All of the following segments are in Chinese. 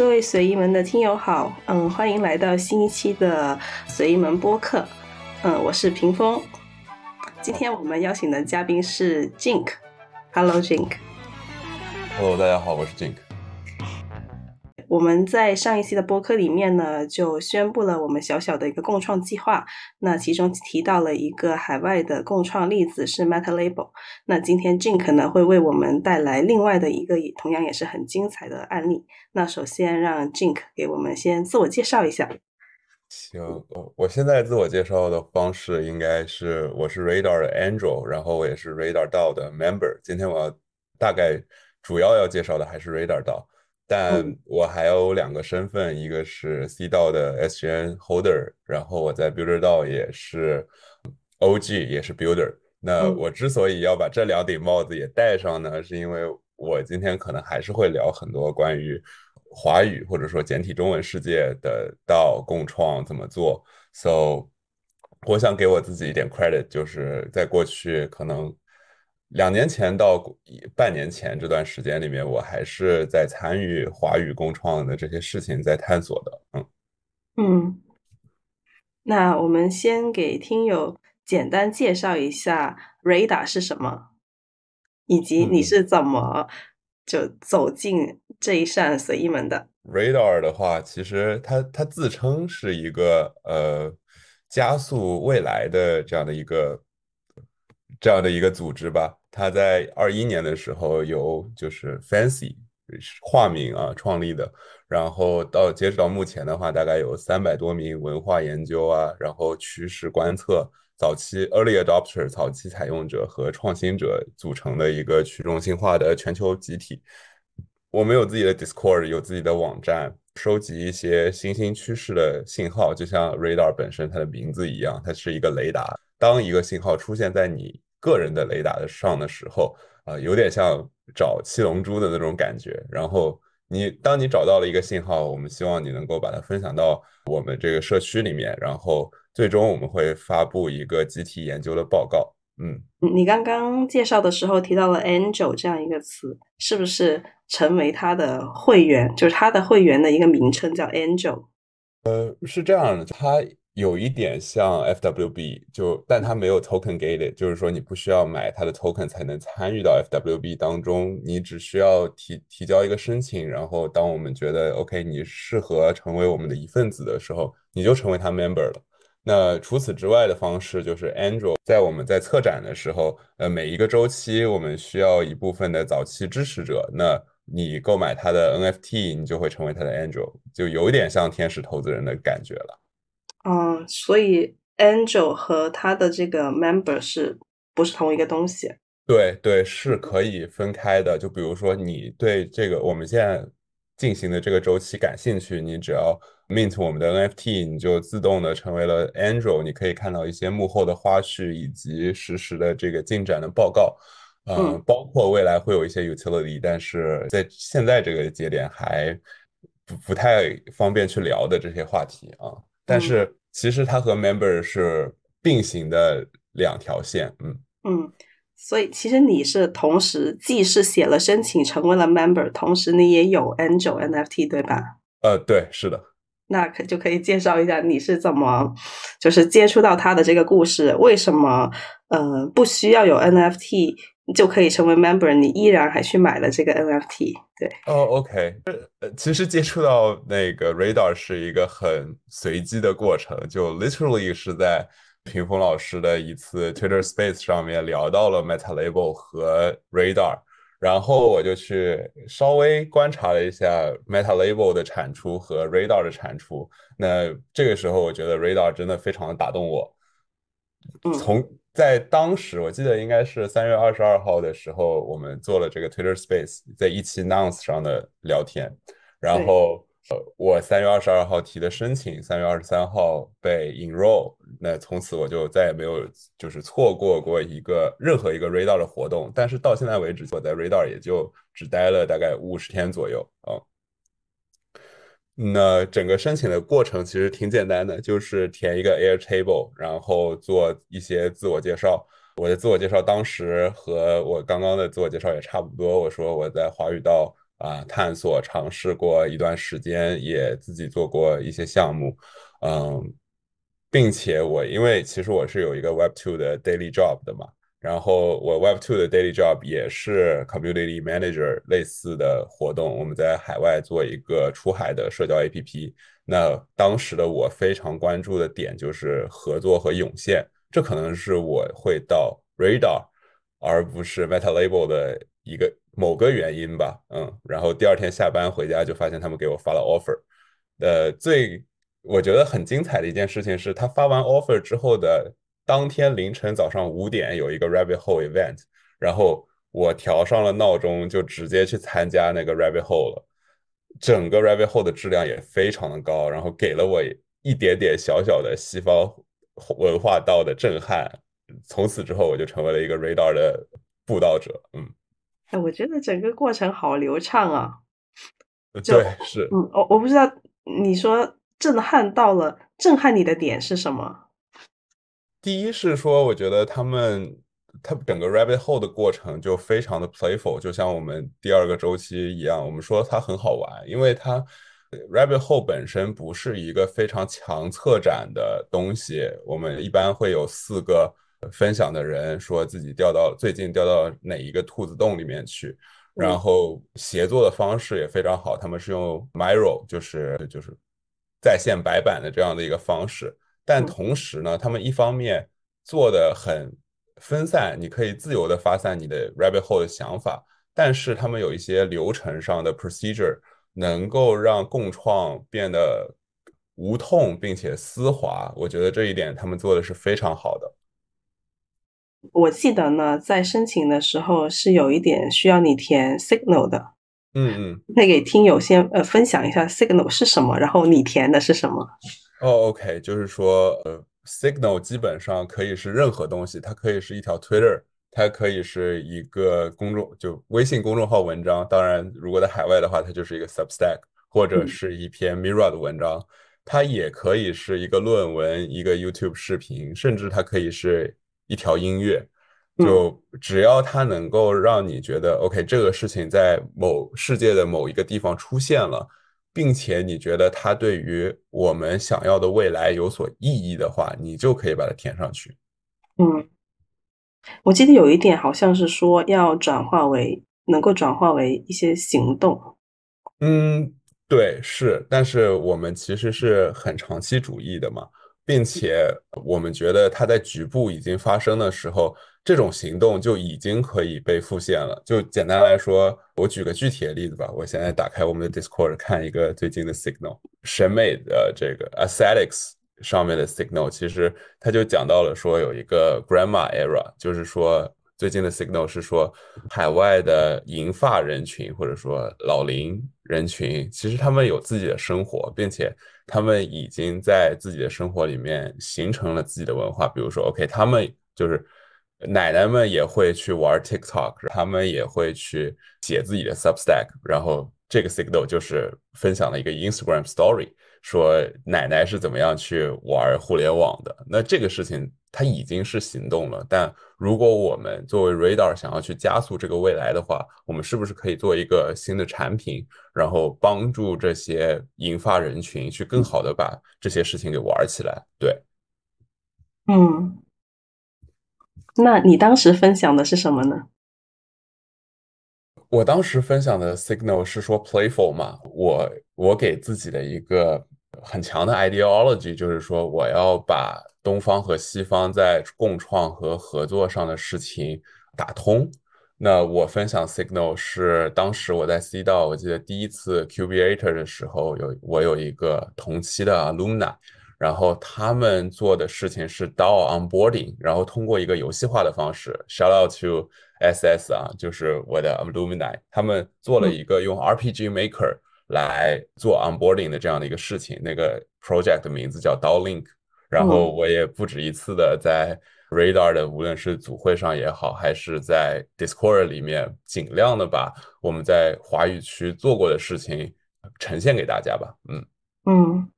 各位随意门的听友好，嗯，欢迎来到新一期的随意门播客，嗯，我是屏风。今天我们邀请的嘉宾是 Jink，Hello Jink。Hello，大家好，我是 Jink。我们在上一期的播客里面呢，就宣布了我们小小的一个共创计划。那其中提到了一个海外的共创例子是 Meta Label。那今天 Jink 呢会为我们带来另外的一个同样也是很精彩的案例。那首先让 Jink 给我们先自我介绍一下。行，我现在自我介绍的方式应该是我是 Radar 的 Angel，然后我也是 Radar 道的 Member。今天我要大概主要要介绍的还是 Radar 道。但我还有两个身份，一个是 C 道的 SGN Holder，然后我在 Builder 道也是 OG，也是 Builder。那我之所以要把这两顶帽子也戴上呢，是因为我今天可能还是会聊很多关于华语或者说简体中文世界的道共创怎么做。So，我想给我自己一点 credit，就是在过去可能。两年前到半年前这段时间里面，我还是在参与华语共创的这些事情，在探索的。嗯嗯，那我们先给听友简单介绍一下 Radar 是什么，以及你是怎么就走进这一扇随意门的。Radar 的话，其实它它自称是一个呃加速未来的这样的一个这样的一个组织吧。他在二一年的时候由就是 Fancy 化名啊创立的，然后到截止到目前的话，大概有三百多名文化研究啊，然后趋势观测、早期 Early Adopter 早期采用者和创新者组成的一个去中心化的全球集体。我们有自己的 Discord，有自己的网站，收集一些新兴趋势的信号，就像 Radar 本身它的名字一样，它是一个雷达。当一个信号出现在你个人的雷达的上的时候，啊，有点像找七龙珠的那种感觉。然后你当你找到了一个信号，我们希望你能够把它分享到我们这个社区里面，然后最终我们会发布一个集体研究的报告。嗯，你刚刚介绍的时候提到了 Angel 这样一个词，是不是成为他的会员？就是他的会员的一个名称叫 Angel？呃，是这样的，他。有一点像 FWB，就但它没有 token gated，就是说你不需要买它的 token 才能参与到 FWB 当中，你只需要提提交一个申请，然后当我们觉得 OK，你适合成为我们的一份子的时候，你就成为他 member 了。那除此之外的方式就是 Angel，在我们在策展的时候，呃，每一个周期我们需要一部分的早期支持者，那你购买他的 NFT，你就会成为他的 Angel，就有一点像天使投资人的感觉了。嗯，所以 Angel 和他的这个 Member 是不是同一个东西？对对，是可以分开的。就比如说，你对这个我们现在进行的这个周期感兴趣，你只要 mint 我们的 NFT，你就自动的成为了 Angel。你可以看到一些幕后的花絮以及实时的这个进展的报告。嗯，包括未来会有一些 utility，但是在现在这个节点还不不太方便去聊的这些话题啊。但是其实它和 member 是并行的两条线，嗯嗯，所以其实你是同时既是写了申请成为了 member，同时你也有 angel NFT 对吧？呃，对，是的。那可就可以介绍一下你是怎么就是接触到他的这个故事，为什么呃不需要有 NFT？就可以成为 member，你依然还去买了这个 NFT，对。哦，OK，呃，其实接触到那个 Radar 是一个很随机的过程，就 literally 是在屏风老师的一次 Twitter Space 上面聊到了 Meta Label 和 Radar，然后我就去稍微观察了一下 Meta Label 的产出和 Radar 的产出，那这个时候我觉得 Radar 真的非常的打动我，从。在当时，我记得应该是三月二十二号的时候，我们做了这个 Twitter Space，在一期 Nouns 上的聊天。然后，呃，我三月二十二号提的申请，三月二十三号被 enroll。那从此我就再也没有就是错过过一个任何一个 Radar 的活动。但是到现在为止，我在 Radar 也就只待了大概五十天左右啊。那整个申请的过程其实挺简单的，就是填一个 Airtable，然后做一些自我介绍。我的自我介绍当时和我刚刚的自我介绍也差不多。我说我在华语道啊探索尝试过一段时间，也自己做过一些项目，嗯，并且我因为其实我是有一个 Web Two 的 daily job 的嘛。然后我 Web Two 的 daily job 也是 Community Manager 类似的活动，我们在海外做一个出海的社交 APP。那当时的我非常关注的点就是合作和涌现，这可能是我会到 Radar 而不是 Meta Label 的一个某个原因吧。嗯，然后第二天下班回家就发现他们给我发了 offer。呃，最我觉得很精彩的一件事情是他发完 offer 之后的。当天凌晨早上五点有一个 Rabbit Hole event，然后我调上了闹钟，就直接去参加那个 Rabbit Hole 了。整个 Rabbit Hole 的质量也非常的高，然后给了我一点点小小的西方文化道的震撼。从此之后，我就成为了一个 Radar 的布道者。嗯，哎，我觉得整个过程好流畅啊。对，是。嗯，我我不知道你说震撼到了，震撼你的点是什么？第一是说，我觉得他们，他整个 Rabbit Hole 的过程就非常的 playful，就像我们第二个周期一样。我们说它很好玩，因为它 Rabbit Hole 本身不是一个非常强策展的东西。我们一般会有四个分享的人说自己掉到最近掉到哪一个兔子洞里面去，然后协作的方式也非常好。他们是用 Miro，就是就是在线白板的这样的一个方式。但同时呢，他们一方面做的很分散，你可以自由的发散你的 rabbit hole 的想法，但是他们有一些流程上的 procedure，能够让共创变得无痛并且丝滑。我觉得这一点他们做的是非常好的。我记得呢，在申请的时候是有一点需要你填 signal 的。嗯嗯，可以给听友先呃分享一下 signal 是什么，然后你填的是什么？哦，OK，就是说，呃，Signal 基本上可以是任何东西，它可以是一条 Twitter，它可以是一个公众就微信公众号文章。当然，如果在海外的话，它就是一个 Substack 或者是一篇 Mirror 的文章。它也可以是一个论文、一个 YouTube 视频，甚至它可以是一条音乐。就只要它能够让你觉得 OK，这个事情在某世界的某一个地方出现了。并且你觉得它对于我们想要的未来有所意义的话，你就可以把它填上去。嗯，我记得有一点好像是说要转化为能够转化为一些行动。嗯，对，是，但是我们其实是很长期主义的嘛，并且我们觉得它在局部已经发生的时候。这种行动就已经可以被复现了。就简单来说，我举个具体的例子吧。我现在打开我们的 Discord 看一个最近的 Signal 审美的这个 Aesthetics 上面的 Signal，其实它就讲到了说有一个 Grandma Era，就是说最近的 Signal 是说海外的银发人群或者说老龄人群，其实他们有自己的生活，并且他们已经在自己的生活里面形成了自己的文化。比如说，OK，他们就是。奶奶们也会去玩 TikTok，他们也会去写自己的 Substack，然后这个 Signal 就是分享了一个 Instagram Story，说奶奶是怎么样去玩互联网的。那这个事情它已经是行动了，但如果我们作为 Radar 想要去加速这个未来的话，我们是不是可以做一个新的产品，然后帮助这些银发人群去更好的把这些事情给玩起来？对，嗯。那你当时分享的是什么呢？我当时分享的 signal 是说 playful 嘛，我我给自己的一个很强的 ideology，就是说我要把东方和西方在共创和合作上的事情打通。那我分享 signal 是当时我在 C 道，我记得第一次 Cubator 的时候，有我有一个同期的 alumna。然后他们做的事情是 DAO onboarding，然后通过一个游戏化的方式，shout out to SS 啊，就是我的 alumni，他们做了一个用 RPG Maker 来做 onboarding 的这样的一个事情，那个 project 的名字叫 DAO Link。然后我也不止一次的在 Radar 的无论是组会上也好，还是在 Discord 里面，尽量的把我们在华语区做过的事情呈现给大家吧。嗯嗯。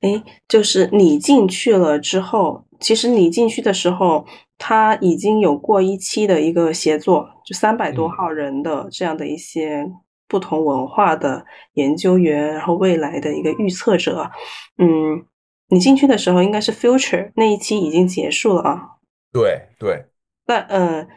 哎，就是你进去了之后，其实你进去的时候，他已经有过一期的一个协作，就三百多号人的这样的一些不同文化的研究员，然后未来的一个预测者。嗯，你进去的时候应该是 Future 那一期已经结束了啊？对对。那嗯，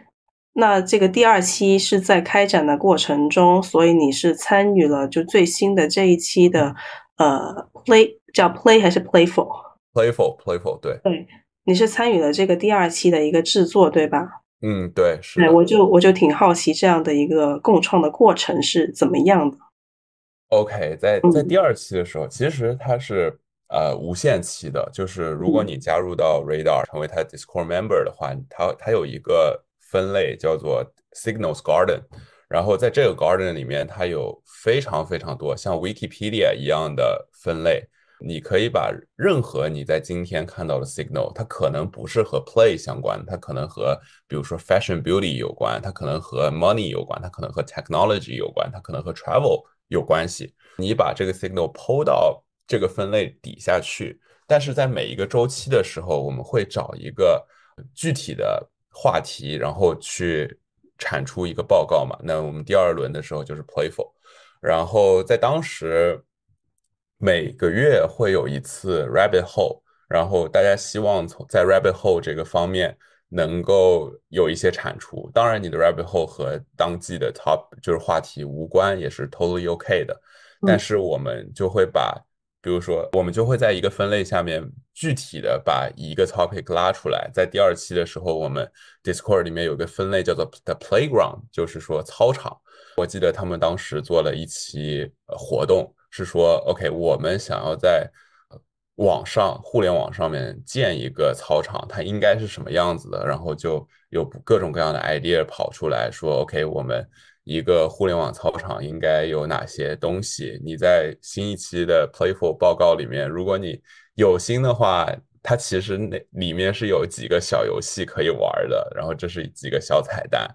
那这个第二期是在开展的过程中，所以你是参与了就最新的这一期的呃 Play 叫 Play 还是 Playful？Playful，Playful，对。对。你是参与了这个第二期的一个制作，对吧？嗯，对，是。我就我就挺好奇这样的一个共创的过程是怎么样的。OK，在在第二期的时候，其实它是呃无限期的，就是如果你加入到 Radar 成为它 Discord member 的话，它它有一个分类叫做 Signals Garden，然后在这个 Garden 里面，它有非常非常多像 Wikipedia 一样的分类。你可以把任何你在今天看到的 signal，它可能不是和 play 相关，它可能和比如说 fashion beauty 有关，它可能和 money 有关，它可能和 technology 有关，它可能和 travel 有关系。你把这个 signal 抛到这个分类底下去，但是在每一个周期的时候，我们会找一个具体的话题，然后去产出一个报告嘛。那我们第二轮的时候就是 playful，然后在当时。每个月会有一次 rabbit hole，然后大家希望从在 rabbit hole 这个方面能够有一些产出。当然，你的 rabbit hole 和当季的 top 就是话题无关，也是 totally OK 的。但是我们就会把，比如说，我们就会在一个分类下面具体的把一个 topic 拉出来。在第二期的时候，我们 Discord 里面有个分类叫做 the playground，就是说操场。我记得他们当时做了一期活动。是说，OK，我们想要在网上、互联网上面建一个操场，它应该是什么样子的？然后就有各种各样的 idea 跑出来说，OK，我们一个互联网操场应该有哪些东西？你在新一期的 Playful 报告里面，如果你有心的话，它其实那里面是有几个小游戏可以玩的，然后这是几个小彩蛋，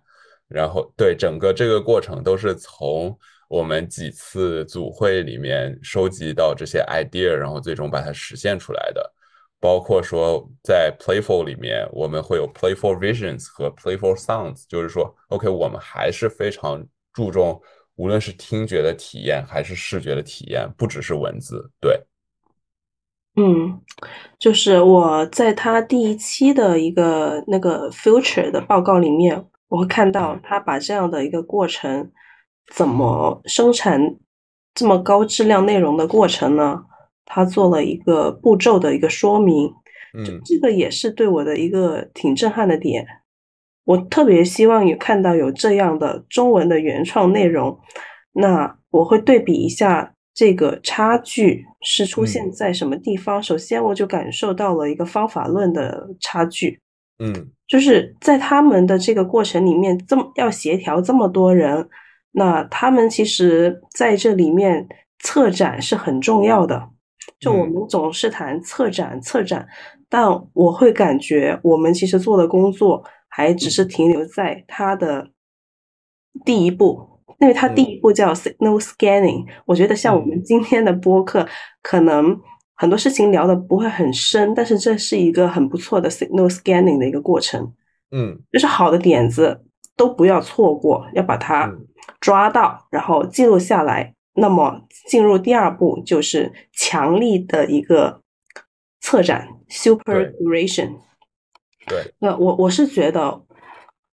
然后对整个这个过程都是从。我们几次组会里面收集到这些 idea，然后最终把它实现出来的，包括说在 playful 里面，我们会有 playful visions 和 playful sounds，就是说，OK，我们还是非常注重无论是听觉的体验还是视觉的体验，不只是文字。对，嗯，就是我在他第一期的一个那个 future 的报告里面，我会看到他把这样的一个过程。怎么生产这么高质量内容的过程呢？他做了一个步骤的一个说明，嗯，这个也是对我的一个挺震撼的点。我特别希望有看到有这样的中文的原创内容，那我会对比一下这个差距是出现在什么地方。首先，我就感受到了一个方法论的差距，嗯，就是在他们的这个过程里面，这么要协调这么多人。那他们其实在这里面策展是很重要的，就我们总是谈策展策展，但我会感觉我们其实做的工作还只是停留在它的第一步，因为它第一步叫 signal scanning。我觉得像我们今天的播客，可能很多事情聊的不会很深，但是这是一个很不错的 signal scanning 的一个过程。嗯，就是好的点子都不要错过，要把它。抓到，然后记录下来。那么进入第二步就是强力的一个策展 （superduration）。对，那我我是觉得，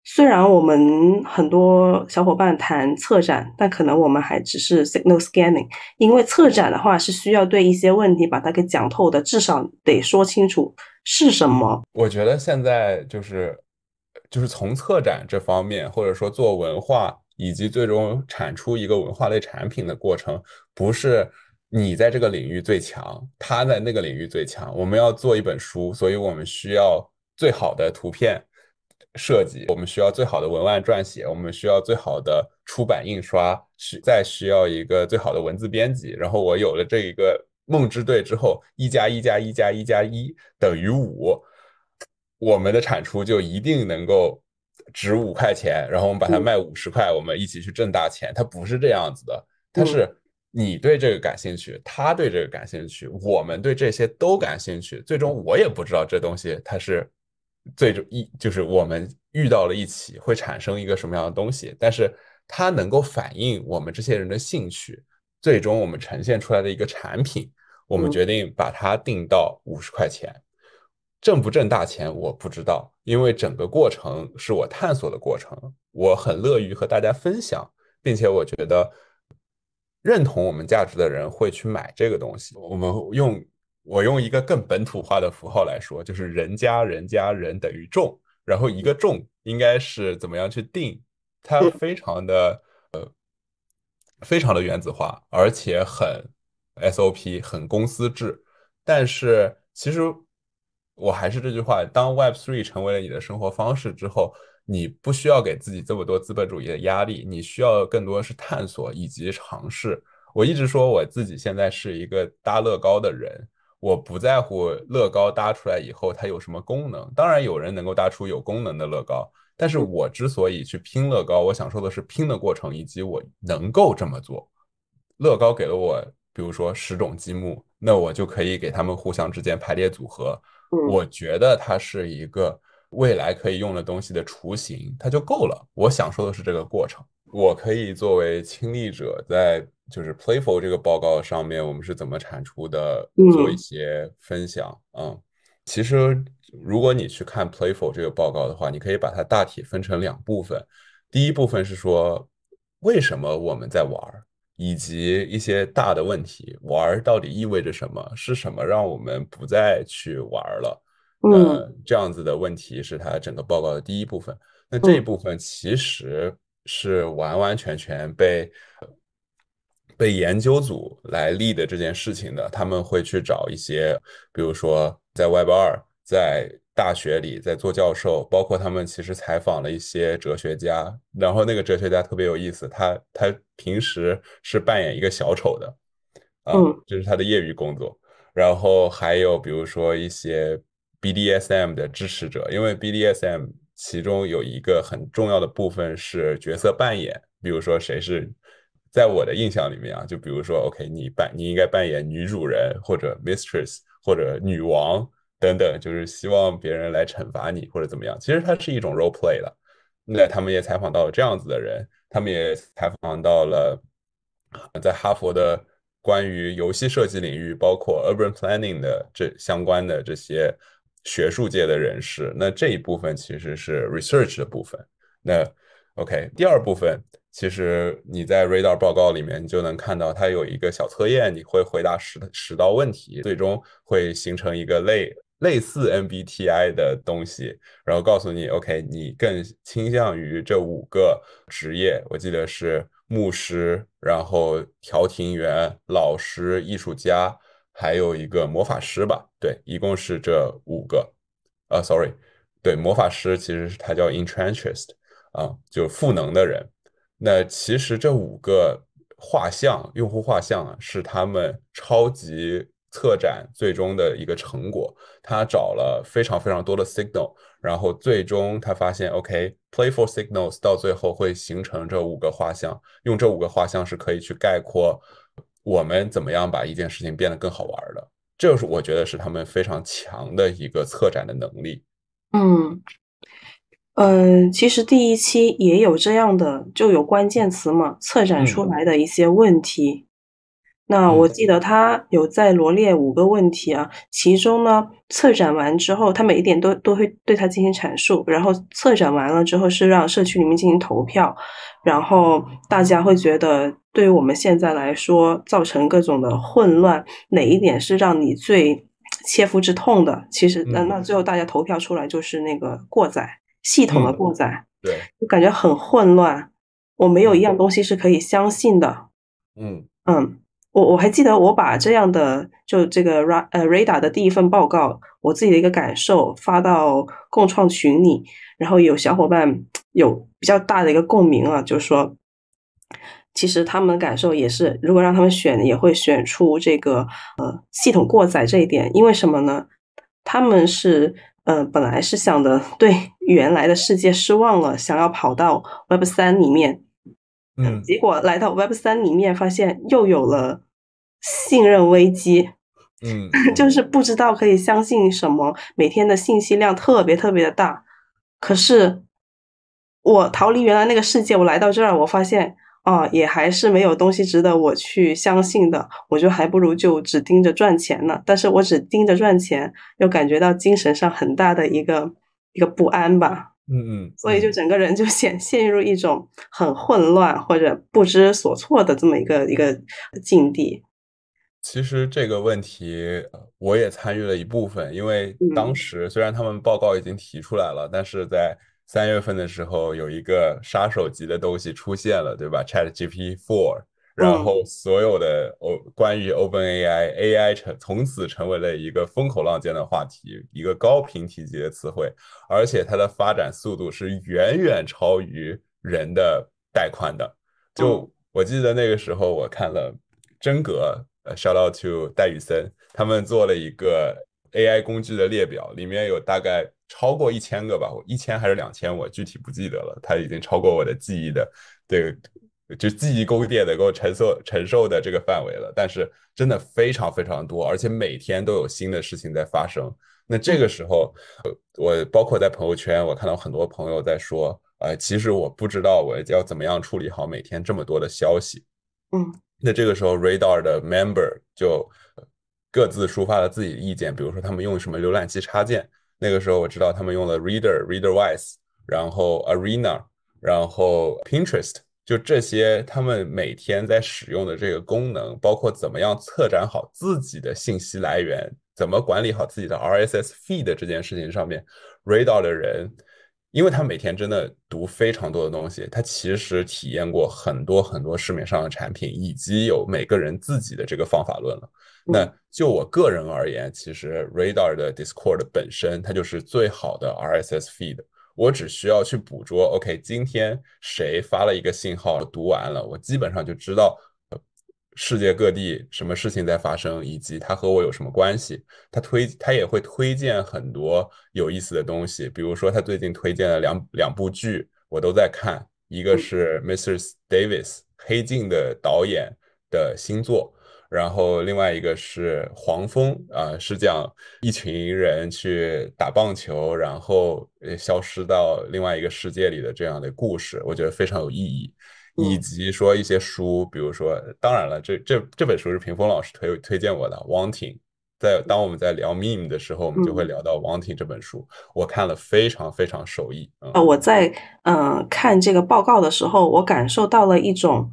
虽然我们很多小伙伴谈策展，但可能我们还只是 signal scanning。因为策展的话是需要对一些问题把它给讲透的，至少得说清楚是什么。我觉得现在就是就是从策展这方面，或者说做文化。以及最终产出一个文化类产品的过程，不是你在这个领域最强，他在那个领域最强。我们要做一本书，所以我们需要最好的图片设计，我们需要最好的文案撰写，我们需要最好的出版印刷，需再需要一个最好的文字编辑。然后我有了这一个梦之队之后，一加一加一加一加一等于五，我们的产出就一定能够。值五块钱，然后我们把它卖五十块，我们一起去挣大钱。它不是这样子的，它是你对这个感兴趣，他对这个感兴趣，我们对这些都感兴趣。最终我也不知道这东西它是最终一就是我们遇到了一起会产生一个什么样的东西，但是它能够反映我们这些人的兴趣，最终我们呈现出来的一个产品，我们决定把它定到五十块钱，挣不挣大钱我不知道，因为整个过程是我探索的过程，我很乐于和大家分享，并且我觉得认同我们价值的人会去买这个东西，我们用。我用一个更本土化的符号来说，就是人加人加人等于众，然后一个众应该是怎么样去定？它非常的呃，非常的原子化，而且很 SOP，很公司制。但是其实我还是这句话，当 Web Three 成为了你的生活方式之后，你不需要给自己这么多资本主义的压力，你需要更多是探索以及尝试。我一直说我自己现在是一个搭乐高的人。我不在乎乐高搭出来以后它有什么功能，当然有人能够搭出有功能的乐高，但是我之所以去拼乐高，我想说的是拼的过程以及我能够这么做。乐高给了我，比如说十种积木，那我就可以给他们互相之间排列组合。我觉得它是一个未来可以用的东西的雏形，它就够了。我想说的是这个过程。我可以作为亲历者，在就是 Playful 这个报告上面，我们是怎么产出的，做一些分享。嗯，其实如果你去看 Playful 这个报告的话，你可以把它大体分成两部分。第一部分是说为什么我们在玩，以及一些大的问题，玩到底意味着什么？是什么让我们不再去玩了？嗯，这样子的问题是它整个报告的第一部分。那这一部分其实。是完完全全被被研究组来立的这件事情的，他们会去找一些，比如说在 Web 二，在大学里在做教授，包括他们其实采访了一些哲学家，然后那个哲学家特别有意思，他他平时是扮演一个小丑的，啊，这是他的业余工作，然后还有比如说一些 BDSM 的支持者，因为 BDSM。其中有一个很重要的部分是角色扮演，比如说谁是，在我的印象里面啊，就比如说，OK，你扮你应该扮演女主人或者 mistress 或者女王等等，就是希望别人来惩罚你或者怎么样。其实它是一种 role play 了。那他们也采访到了这样子的人，他们也采访到了在哈佛的关于游戏设计领域，包括 urban planning 的这相关的这些。学术界的人士，那这一部分其实是 research 的部分。那 OK，第二部分其实你在 Radar 报告里面，你就能看到它有一个小测验，你会回答十十道问题，最终会形成一个类类似 MBTI 的东西，然后告诉你 OK，你更倾向于这五个职业。我记得是牧师，然后调停员、老师、艺术家。还有一个魔法师吧，对，一共是这五个，啊，sorry，对，魔法师其实是他叫 entrenched，啊，就赋能的人。那其实这五个画像，用户画像啊，是他们超级策展最终的一个成果。他找了非常非常多的 signal，然后最终他发现，OK，playful signals 到最后会形成这五个画像，用这五个画像是可以去概括。我们怎么样把一件事情变得更好玩的？这就是我觉得是他们非常强的一个策展的能力。嗯，嗯，其实第一期也有这样的，就有关键词嘛，策展出来的一些问题。那我。记得他有在罗列五个问题啊，其中呢，策展完之后，他每一点都都会对他进行阐述，然后策展完了之后是让社区里面进行投票，然后大家会觉得对于我们现在来说造成各种的混乱，哪一点是让你最切肤之痛的？其实那。那最后大家投票出来就是那个过载系统的过载，对，就感觉很混乱，我没有一样。东西是可以相信的，嗯。嗯。我我还记得我把这样的就这个 ra 呃 radar 的第一份报告，我自己的一个感受发到共创群里，然后有小伙伴有比较大的一个共鸣啊，就是说，其实他们的感受也是，如果让他们选，也会选出这个呃系统过载这一点，因为什么呢？他们是呃本来是想的对原来的世界失望了，想要跑到 Web 三里面。嗯，结果来到 Web 三里面，发现又有了信任危机。嗯，就是不知道可以相信什么，每天的信息量特别特别的大。可是我逃离原来那个世界，我来到这儿，我发现啊，也还是没有东西值得我去相信的。我就还不如就只盯着赚钱呢。但是我只盯着赚钱，又感觉到精神上很大的一个一个不安吧。嗯嗯，所以就整个人就陷陷入一种很混乱或者不知所措的这么一个一个境地。其实这个问题我也参与了一部分，因为当时虽然他们报告已经提出来了，但是在三月份的时候有一个杀手级的东西出现了，对吧？Chat GPT Four。然后所有的哦，关于 OpenAI AI 成从此成为了一个风口浪尖的话题，一个高频提及的词汇，而且它的发展速度是远远超于人的带宽的。就我记得那个时候，我看了真格，呃，shout out to 戴宇森，他们做了一个 AI 工具的列表，里面有大概超过一千个吧，一千还是两千，我具体不记得了，它已经超过我的记忆的对。就记忆宫殿能够承受承受的这个范围了，但是真的非常非常多，而且每天都有新的事情在发生。那这个时候，我包括在朋友圈，我看到很多朋友在说，呃，其实我不知道我要怎么样处理好每天这么多的消息。嗯，那这个时候，Radar 的 member 就各自抒发了自己的意见，比如说他们用什么浏览器插件。那个时候我知道他们用了 Reader、Readerwise，然后 Arena，然后 Pinterest。就这些，他们每天在使用的这个功能，包括怎么样策展好自己的信息来源，怎么管理好自己的 RSS feed 这件事情上面，Radar 的人，因为他每天真的读非常多的东西，他其实体验过很多很多市面上的产品，以及有每个人自己的这个方法论了。那就我个人而言，其实 Radar 的 Discord 本身，它就是最好的 RSS feed。我只需要去捕捉，OK，今天谁发了一个信号，读完了，我基本上就知道世界各地什么事情在发生，以及它和我有什么关系。他推，他也会推荐很多有意思的东西，比如说他最近推荐了两两部剧，我都在看，一个是 Mr. Davis 黑镜的导演的新作。然后另外一个是黄蜂啊，是讲一群人去打棒球，然后呃消失到另外一个世界里的这样的故事，我觉得非常有意义。以及说一些书，比如说，当然了，这这这本书是屏风老师推推荐我的《Wanting》。在当我们在聊 Meme 的时候，我们就会聊到《Wanting》这本书，我看了非常非常受益。呃，我在嗯看这个报告的时候，我感受到了一种。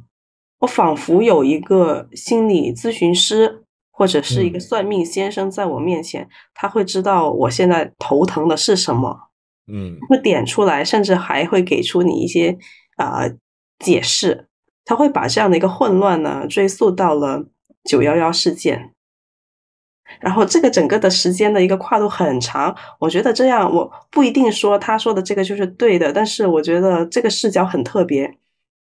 我仿佛有一个心理咨询师或者是一个算命先生在我面前，他会知道我现在头疼的是什么，嗯，会点出来，甚至还会给出你一些啊解释。他会把这样的一个混乱呢追溯到了九幺幺事件，然后这个整个的时间的一个跨度很长。我觉得这样我不一定说他说的这个就是对的，但是我觉得这个视角很特别。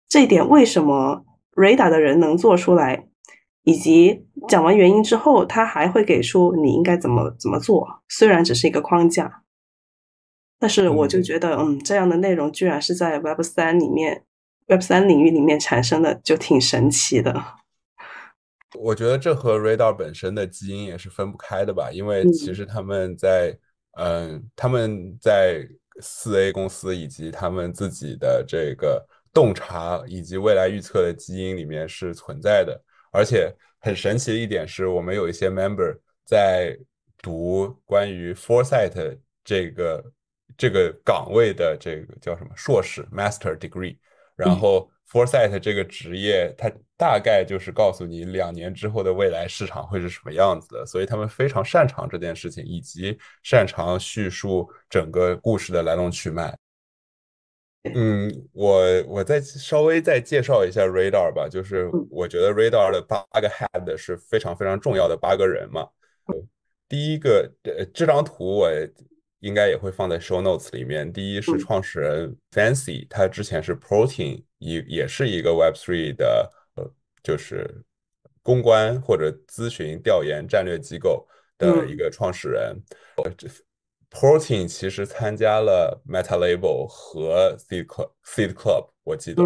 这一点为什么？Radar 的人能做出来，以及讲完原因之后，他还会给出你应该怎么怎么做。虽然只是一个框架，但是我就觉得，嗯，这样的内容居然是在 Web 三里面，Web 三领域里面产生的，就挺神奇的。我觉得这和 Radar 本身的基因也是分不开的吧，因为其实他们在，嗯，他们在四 A 公司以及他们自己的这个。洞察以及未来预测的基因里面是存在的，而且很神奇的一点是我们有一些 member 在读关于 foresight 这个这个岗位的这个叫什么硕士 master degree，然后 foresight 这个职业它大概就是告诉你两年之后的未来市场会是什么样子的，所以他们非常擅长这件事情，以及擅长叙述整个故事的来龙去脉。嗯，我我再稍微再介绍一下 Radar 吧，就是我觉得 Radar 的八个 head 是非常非常重要的八个人嘛。第一个，呃，这张图我应该也会放在 show notes 里面。第一是创始人 Fancy，他之前是 Protein，也也是一个 Web3 的呃，就是公关或者咨询、调研、战略机构的一个创始人。Protein 其实参加了 Meta Label 和 Seed Club Seed Club，我记得，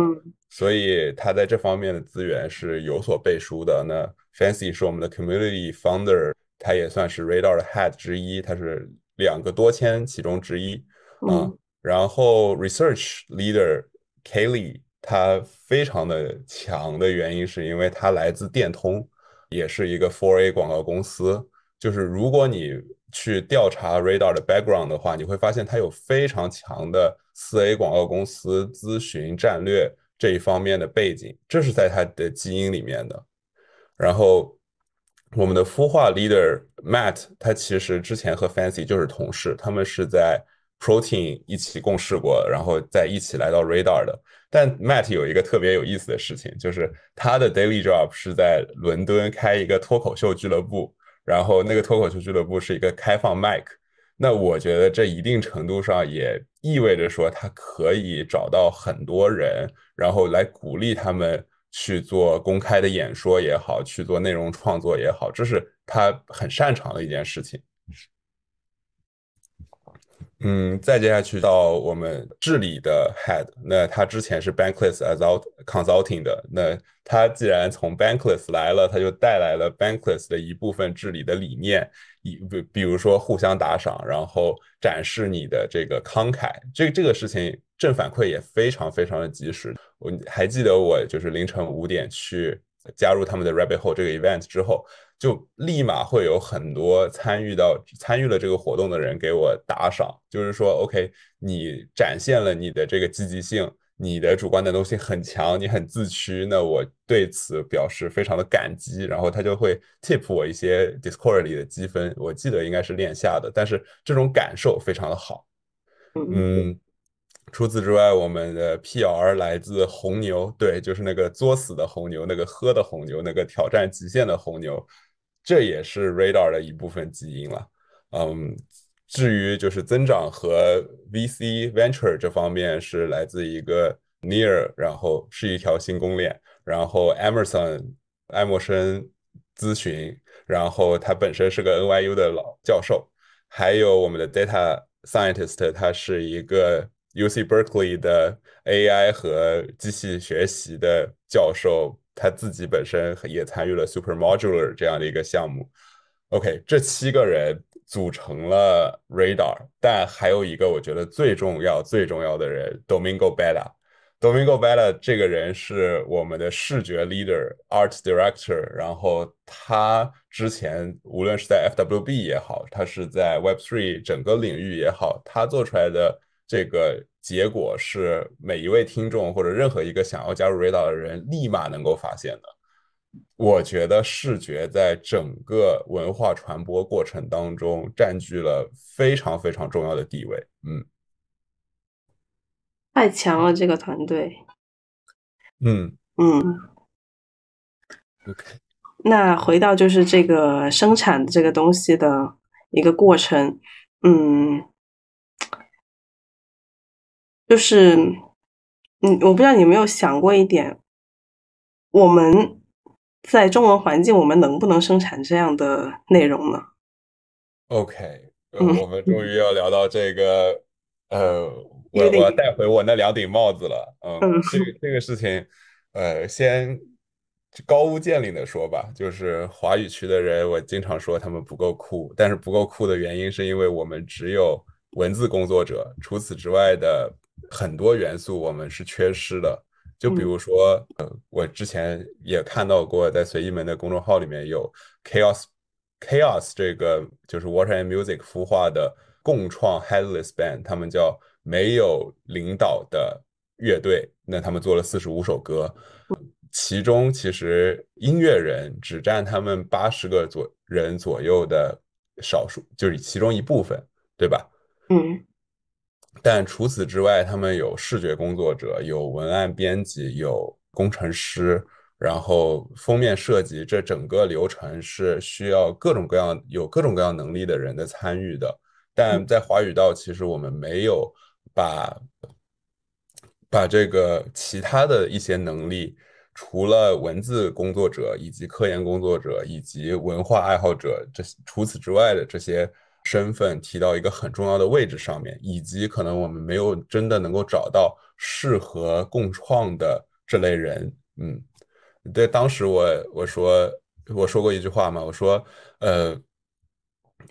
所以他在这方面的资源是有所背书的。那 Fancy 是我们的 Community Founder 他也算是 Radar 的 Head 之一，他是两个多签其中之一啊。然后 Research Leader Kelly 他非常的强的原因是因为他来自电通，也是一个 Four A 广告公司。就是如果你去调查 Radar 的 background 的话，你会发现他有非常强的四 A 广告公司咨询战略这一方面的背景，这是在他的基因里面的。然后我们的孵化 leader Matt，他其实之前和 Fancy 就是同事，他们是在 Protein 一起共事过，然后再一起来到 Radar 的。但 Matt 有一个特别有意思的事情，就是他的 daily job 是在伦敦开一个脱口秀俱乐部。然后那个脱口秀俱乐部是一个开放麦克，那我觉得这一定程度上也意味着说他可以找到很多人，然后来鼓励他们去做公开的演说也好，去做内容创作也好，这是他很擅长的一件事情。嗯，再接下去到我们治理的 head，那他之前是 Bankless Consulting 的，那他既然从 Bankless 来了，他就带来了 Bankless 的一部分治理的理念，一比比如说互相打赏，然后展示你的这个慷慨，这这个事情正反馈也非常非常的及时。我还记得我就是凌晨五点去加入他们的 Rabbit Hole 这个 event 之后。就立马会有很多参与到参与了这个活动的人给我打赏，就是说，OK，你展现了你的这个积极性，你的主观能动性很强，你很自驱，那我对此表示非常的感激。然后他就会 tip 我一些 Discord 里的积分，我记得应该是链下的，但是这种感受非常的好。嗯，除此之外，我们的 PR 来自红牛，对，就是那个作死的红牛，那个喝的红牛，那个挑战极限的红牛。这也是 Radar 的一部分基因了，嗯，至于就是增长和 VC Venture 这方面是来自一个 Near，然后是一条新公链，然后 Emerson 艾默生咨询，然后他本身是个 NYU 的老教授，还有我们的 Data Scientist，他是一个 UC Berkeley 的 AI 和机器学习的教授。他自己本身也参与了 Super Modular 这样的一个项目。OK，这七个人组成了 Radar，但还有一个我觉得最重要、最重要的人，Domingo Bella。Domingo Bella 这个人是我们的视觉 leader、art director，然后他之前无论是在 FWB 也好，他是在 Web3 整个领域也好，他做出来的这个。结果是每一位听众或者任何一个想要加入 Radar 的人立马能够发现的。我觉得视觉在整个文化传播过程当中占据了非常非常重要的地位。嗯，太强了这个团队。嗯嗯。OK，那回到就是这个生产这个东西的一个过程，嗯。就是，嗯，我不知道你有没有想过一点，我们在中文环境，我们能不能生产这样的内容呢？OK，我们终于要聊到这个，呃，我我带回我那两顶帽子了，嗯，这个这个事情，呃，先高屋建瓴的说吧，就是华语区的人，我经常说他们不够酷，但是不够酷的原因是因为我们只有文字工作者，除此之外的。很多元素我们是缺失的，就比如说，呃，我之前也看到过，在随意门的公众号里面有 Chaos Chaos 这个就是 Water and Music 孵化的共创 Headless Band，他们叫没有领导的乐队，那他们做了四十五首歌，其中其实音乐人只占他们八十个左人左右的少数，就是其中一部分，对吧？嗯。但除此之外，他们有视觉工作者，有文案编辑，有工程师，然后封面设计，这整个流程是需要各种各样、有各种各样能力的人的参与的。但在华语道，其实我们没有把把这个其他的一些能力，除了文字工作者以及科研工作者以及文化爱好者这除此之外的这些。身份提到一个很重要的位置上面，以及可能我们没有真的能够找到适合共创的这类人。嗯，对，当时我我说我说过一句话嘛，我说，呃，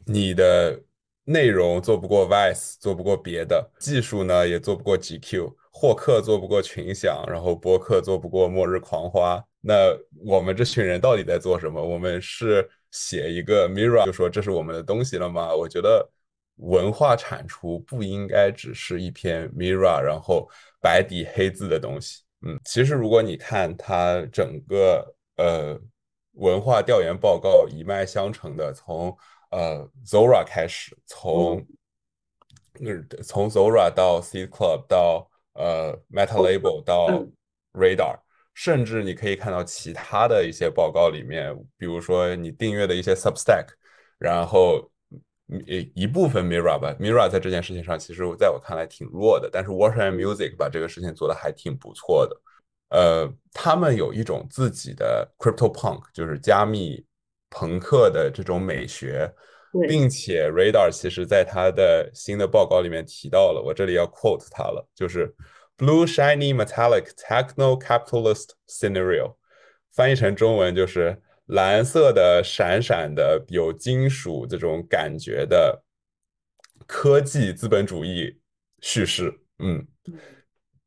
你的内容做不过 Vice，做不过别的技术呢，也做不过 GQ，获客做不过群享，然后播客做不过末日狂花。那我们这群人到底在做什么？我们是写一个 Mirror 就说这是我们的东西了吗？我觉得文化产出不应该只是一篇 Mirror，然后白底黑字的东西。嗯，其实如果你看它整个呃文化调研报告一脉相承的，从呃 Zora 开始，从嗯从 Zora 到 Seed Club 到呃 Meta Label 到 Radar，甚至你可以看到其他的一些报告里面，比如说你订阅的一些 Substack，然后一一部分 Mirror 吧，Mirror 在这件事情上其实在我看来挺弱的，但是 Water and Music 把这个事情做的还挺不错的。呃，他们有一种自己的 Crypto Punk，就是加密朋克的这种美学，并且 Radar 其实在他的新的报告里面提到了，我这里要 quote 他了，就是 Blue Shiny Metallic Techno Capitalist Scenario，翻译成中文就是蓝色的闪闪的有金属这种感觉的科技资本主义叙事，嗯。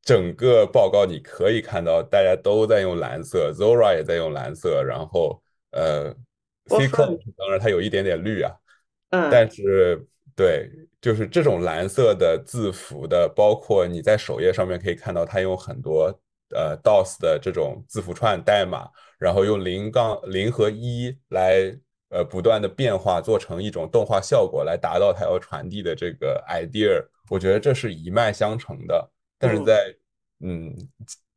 整个报告你可以看到，大家都在用蓝色，Zora 也在用蓝色，然后呃，C Club 当然它有一点点绿啊，嗯，但是对，就是这种蓝色的字符的，包括你在首页上面可以看到，它用很多呃 DOS 的这种字符串代码，然后用零杠零和一来呃不断的变化，做成一种动画效果，来达到它要传递的这个 idea，我觉得这是一脉相承的。但是在嗯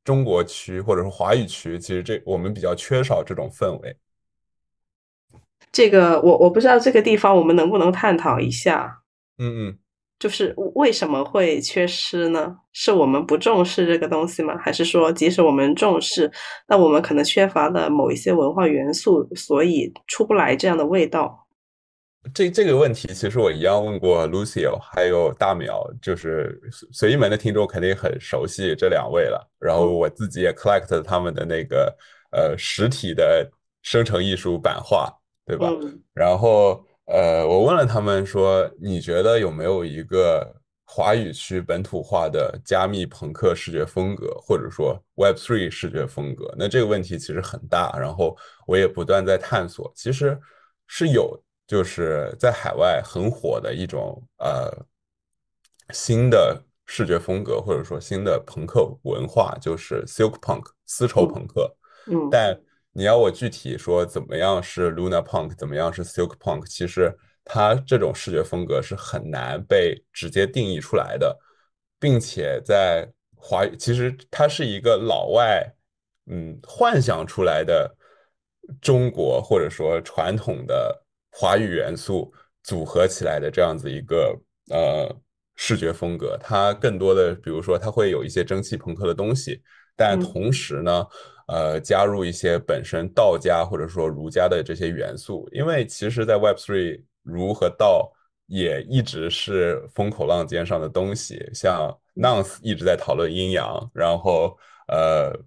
中国区或者说华语区，其实这我们比较缺少这种氛围。这个我我不知道这个地方我们能不能探讨一下？嗯嗯，就是为什么会缺失呢？是我们不重视这个东西吗？还是说即使我们重视，那我们可能缺乏了某一些文化元素，所以出不来这样的味道？这这个问题其实我一样问过 Lucio，还有大淼，就是随意门的听众肯定很熟悉这两位了。然后我自己也 collect 他们的那个呃实体的生成艺术版画，对吧？然后呃，我问了他们说，你觉得有没有一个华语区本土化的加密朋克视觉风格，或者说 Web Three 视觉风格？那这个问题其实很大，然后我也不断在探索，其实是有。就是在海外很火的一种呃新的视觉风格，或者说新的朋克文化，就是 Silk Punk 丝绸朋克。嗯，但你要我具体说怎么样是 Luna Punk，怎么样是 Silk Punk，其实它这种视觉风格是很难被直接定义出来的，并且在华语，其实它是一个老外嗯幻想出来的中国或者说传统的。华语元素组合起来的这样子一个呃视觉风格，它更多的，比如说它会有一些蒸汽朋克的东西，但同时呢，呃，加入一些本身道家或者说儒家的这些元素，因为其实，在 Web Three，儒和道也一直是风口浪尖上的东西，像 Nonce 一直在讨论阴阳，然后呃。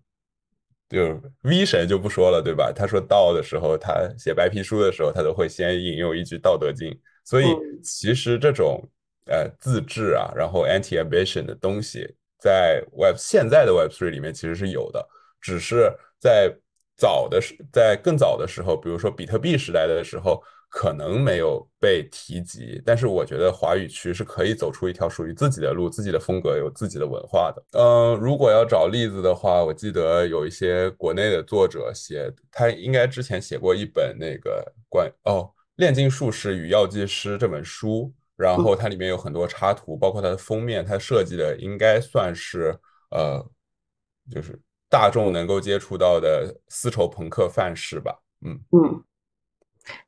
就 V 神就不说了，对吧？他说道的时候，他写白皮书的时候，他都会先引用一句《道德经》。所以其实这种呃自治啊，然后 anti ambition 的东西，在 Web 现在的 Web Three 里面其实是有的，只是在早的时，在更早的时候，比如说比特币时代的时候。可能没有被提及，但是我觉得华语区是可以走出一条属于自己的路，自己的风格，有自己的文化的。嗯，如果要找例子的话，我记得有一些国内的作者写，他应该之前写过一本那个关哦《炼金术士与药剂师》这本书，然后它里面有很多插图，包括它的封面，它设计的应该算是呃，就是大众能够接触到的丝绸朋克范式吧。嗯嗯。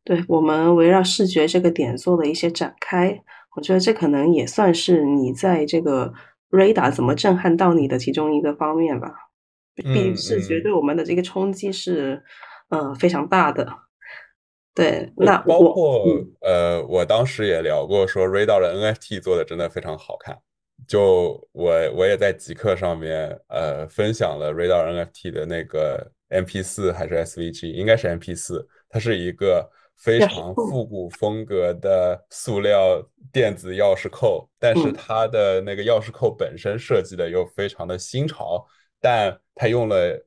对我们围绕视觉这个点做了一些展开，我觉得这可能也算是你在这个 Radar 怎么震撼到你的其中一个方面吧。毕竟视觉对我们的这个冲击是，呃，非常大的。对，那包括呃，我当时也聊过，说 Radar 的 NFT 做的真的非常好看。就我我也在极客上面呃分享了 Radar NFT 的那个 MP 四还是 SVG，应该是 MP 四。它是一个非常复古风格的塑料电子钥匙扣，但是它的那个钥匙扣本身设计的又非常的新潮，但它用了。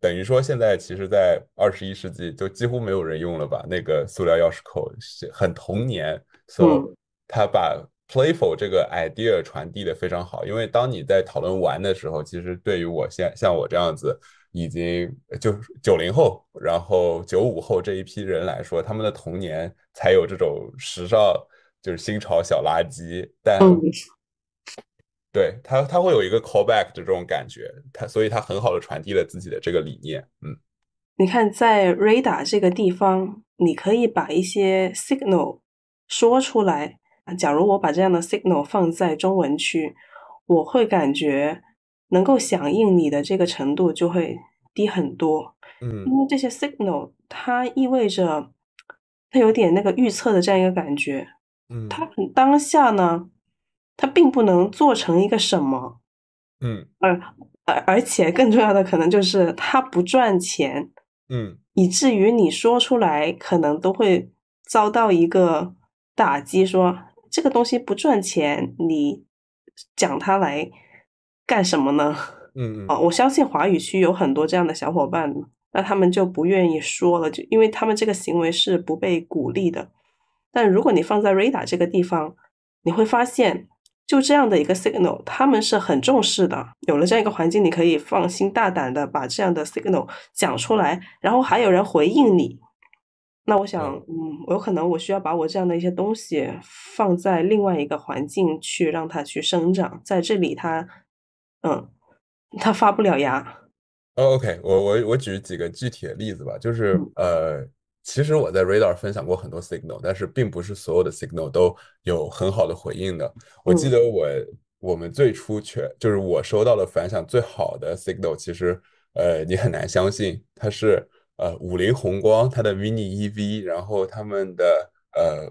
等于说，现在其实，在二十一世纪就几乎没有人用了吧？那个塑料钥匙扣是很童年，所以他把 playful 这个 idea 传递的非常好。因为当你在讨论玩的时候，其实对于我像像我这样子已经就九零后，然后九五后这一批人来说，他们的童年才有这种时尚，就是新潮小垃圾，但。对他，他会有一个 callback 的这种感觉，他所以他很好的传递了自己的这个理念。嗯，你看在 radar 这个地方，你可以把一些 signal 说出来。假如我把这样的 signal 放在中文区，我会感觉能够响应你的这个程度就会低很多。嗯，因为这些 signal 它意味着它有点那个预测的这样一个感觉。嗯，它很当下呢。它并不能做成一个什么，嗯，而而而且更重要的可能就是它不赚钱，嗯，以至于你说出来可能都会遭到一个打击，说这个东西不赚钱，你讲它来干什么呢？嗯嗯，啊，我相信华语区有很多这样的小伙伴，那他们就不愿意说了，就因为他们这个行为是不被鼓励的。但如果你放在 radar 这个地方，你会发现。就这样的一个 signal，他们是很重视的。有了这样一个环境，你可以放心大胆的把这样的 signal 讲出来，然后还有人回应你。那我想，嗯，有可能我需要把我这样的一些东西放在另外一个环境去让它去生长，在这里它，嗯，它发不了芽。哦，OK，我我我举几个具体的例子吧，就是呃。其实我在 Radar 分享过很多 Signal，但是并不是所有的 Signal 都有很好的回应的。我记得我我们最初全就是我收到的反响最好的 Signal，其实呃你很难相信它是呃五菱宏光它的 Mini EV，然后他们的呃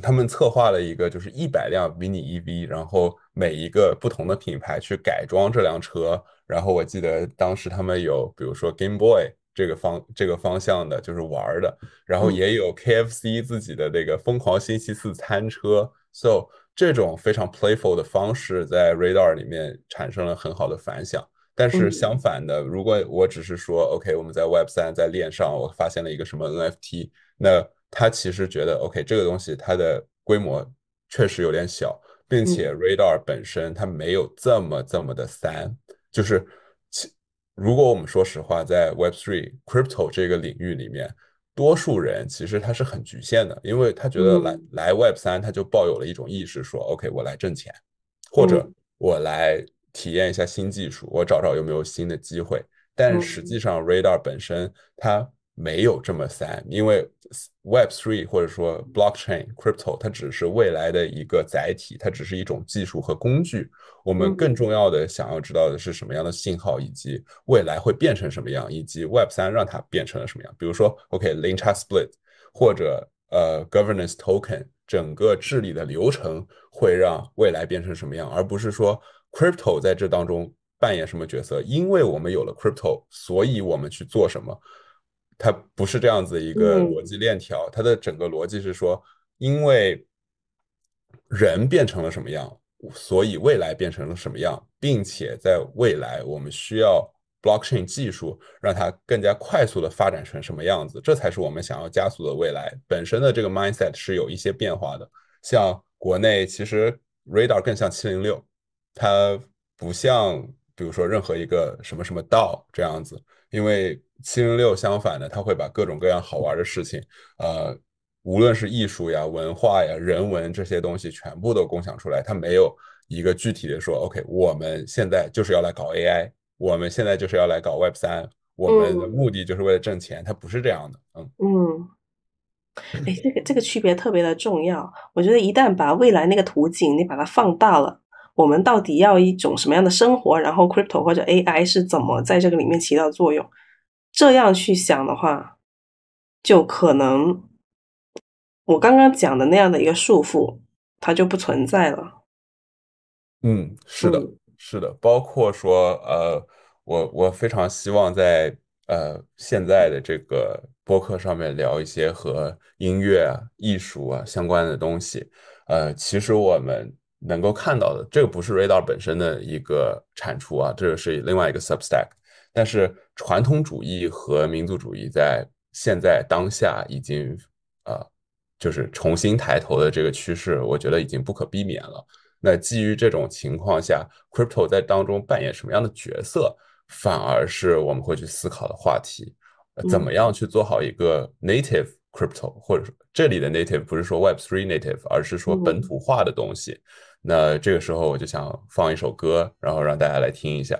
他们策划了一个就是一百辆 Mini EV，然后每一个不同的品牌去改装这辆车，然后我记得当时他们有比如说 Game Boy。这个方这个方向的就是玩的，然后也有 KFC 自己的那个疯狂星期四餐车，so 这种非常 playful 的方式在 Radar 里面产生了很好的反响。但是相反的，如果我只是说 OK，我们在 Web 三在链上，我发现了一个什么 NFT，那他其实觉得 OK 这个东西它的规模确实有点小，并且 Radar 本身它没有这么这么的三，就是其。如果我们说实话，在 Web3 crypto 这个领域里面，多数人其实他是很局限的，因为他觉得来来 Web 三他就抱有了一种意识，说 OK，我来挣钱，或者我来体验一下新技术，我找找有没有新的机会。但实际上，Radar 本身它没有这么散，因为 Web3 或者说 Blockchain crypto 它只是未来的一个载体，它只是一种技术和工具。我们更重要的想要知道的是什么样的信号，以及未来会变成什么样，以及 Web 三让它变成了什么样。比如说，OK，零差 split，或者呃，governance token，整个治理的流程会让未来变成什么样，而不是说 crypto 在这当中扮演什么角色。因为我们有了 crypto，所以我们去做什么，它不是这样子一个逻辑链条。它的整个逻辑是说，因为人变成了什么样。所以未来变成了什么样，并且在未来我们需要 blockchain 技术让它更加快速的发展成什么样子，这才是我们想要加速的未来。本身的这个 mindset 是有一些变化的。像国内其实 radar 更像七零六，它不像比如说任何一个什么什么道这样子，因为七零六相反的，它会把各种各样好玩的事情，呃。无论是艺术呀、文化呀、人文这些东西，全部都共享出来。它没有一个具体的说，OK，我们现在就是要来搞 AI，我们现在就是要来搞 Web 三，我们的目的就是为了挣钱。它不是这样的，嗯嗯。哎，这个这个区别特别的重要。我觉得一旦把未来那个图景你把它放大了，我们到底要一种什么样的生活？然后 Crypto 或者 AI 是怎么在这个里面起到作用？这样去想的话，就可能。我刚刚讲的那样的一个束缚，它就不存在了。嗯，是的，是的，包括说，呃，我我非常希望在呃现在的这个播客上面聊一些和音乐啊、艺术啊相关的东西，呃，其实我们能够看到的，这个不是 Radar 本身的一个产出啊，这个是另外一个 Substack。但是传统主义和民族主义在现在当下已经呃，就是重新抬头的这个趋势，我觉得已经不可避免了。那基于这种情况下，Crypto 在当中扮演什么样的角色，反而是我们会去思考的话题。怎么样去做好一个 Native Crypto，或者说这里的 Native 不是说 Web3 Native，而是说本土化的东西。那这个时候我就想放一首歌，然后让大家来听一下。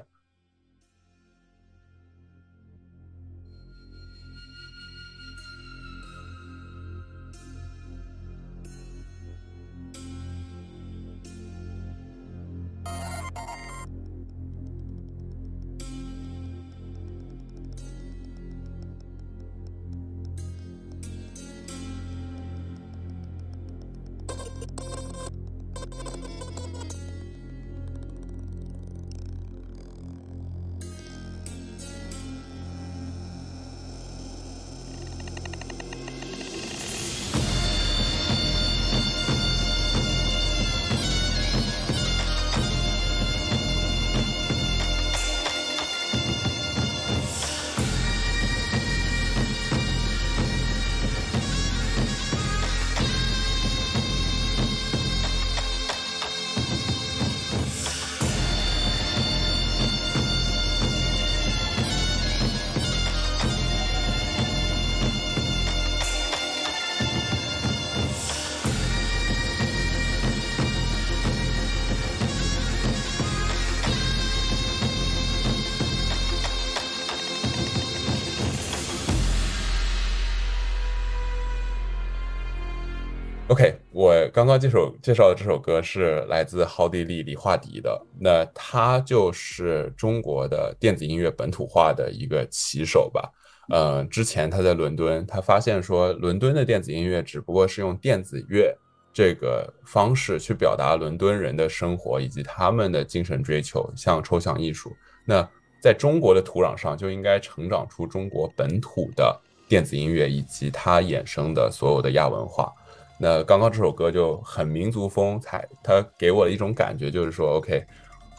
刚刚这首介绍的这首歌是来自奥地利李化迪的，那他就是中国的电子音乐本土化的一个旗手吧。呃，之前他在伦敦，他发现说伦敦的电子音乐只不过是用电子乐这个方式去表达伦敦人的生活以及他们的精神追求，像抽象艺术。那在中国的土壤上就应该成长出中国本土的电子音乐以及它衍生的所有的亚文化。那刚刚这首歌就很民族风采，它给我的一种感觉就是说，OK，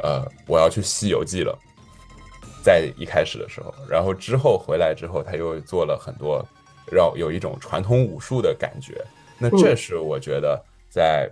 呃，我要去《西游记》了，在一开始的时候，然后之后回来之后，他又做了很多，让有一种传统武术的感觉。那这是我觉得在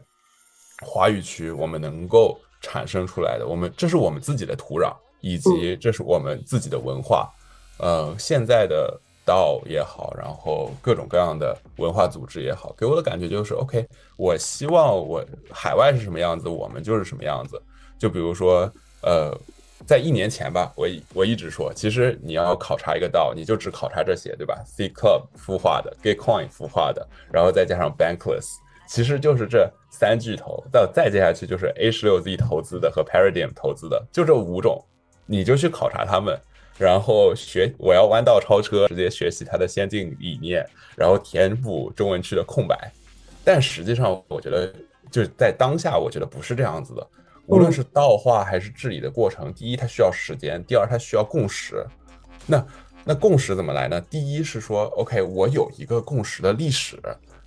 华语区我们能够产生出来的，我们这是我们自己的土壤，以及这是我们自己的文化。呃，现在的。道也好，然后各种各样的文化组织也好，给我的感觉就是，OK，我希望我海外是什么样子，我们就是什么样子。就比如说，呃，在一年前吧，我我一直说，其实你要考察一个道，你就只考察这些，对吧？C Club 孵化的，Gitcoin 孵化的，然后再加上 Bankless，其实就是这三巨头。再再接下去就是 A 十六 Z 投资的和 Paradigm 投资的，就这五种，你就去考察他们。然后学我要弯道超车，直接学习它的先进理念，然后填补中文区的空白。但实际上，我觉得就是在当下，我觉得不是这样子的。无论是道化还是治理的过程，第一它需要时间，第二它需要共识。那那共识怎么来呢？第一是说，OK，我有一个共识的历史，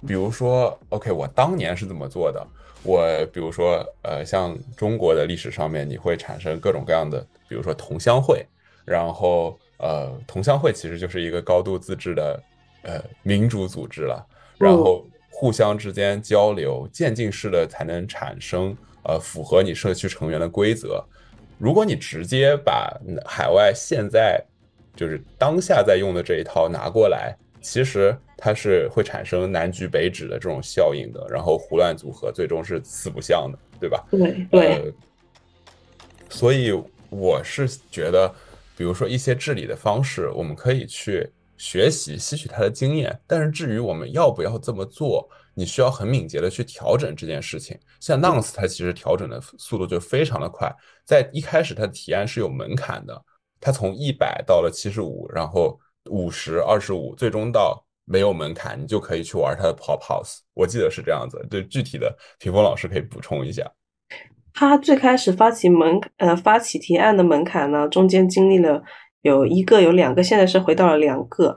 比如说，OK，我当年是怎么做的？我比如说，呃，像中国的历史上面，你会产生各种各样的，比如说同乡会。然后，呃，同乡会其实就是一个高度自治的，呃，民主组织了。然后互相之间交流，渐进式的才能产生，呃，符合你社区成员的规则。如果你直接把海外现在就是当下在用的这一套拿过来，其实它是会产生南橘北枳的这种效应的。然后胡乱组合，最终是四不像的，对吧？对对。所以我是觉得。比如说一些治理的方式，我们可以去学习、吸取他的经验。但是至于我们要不要这么做，你需要很敏捷的去调整这件事情。像 Nonce，它其实调整的速度就非常的快。在一开始，它的提案是有门槛的，它从一百到了七十五，然后五十、二十五，最终到没有门槛，你就可以去玩它的 Pop House。我记得是这样子。对具体的，屏风老师可以补充一下。他最开始发起门呃发起提案的门槛呢，中间经历了有一个有两个，现在是回到了两个。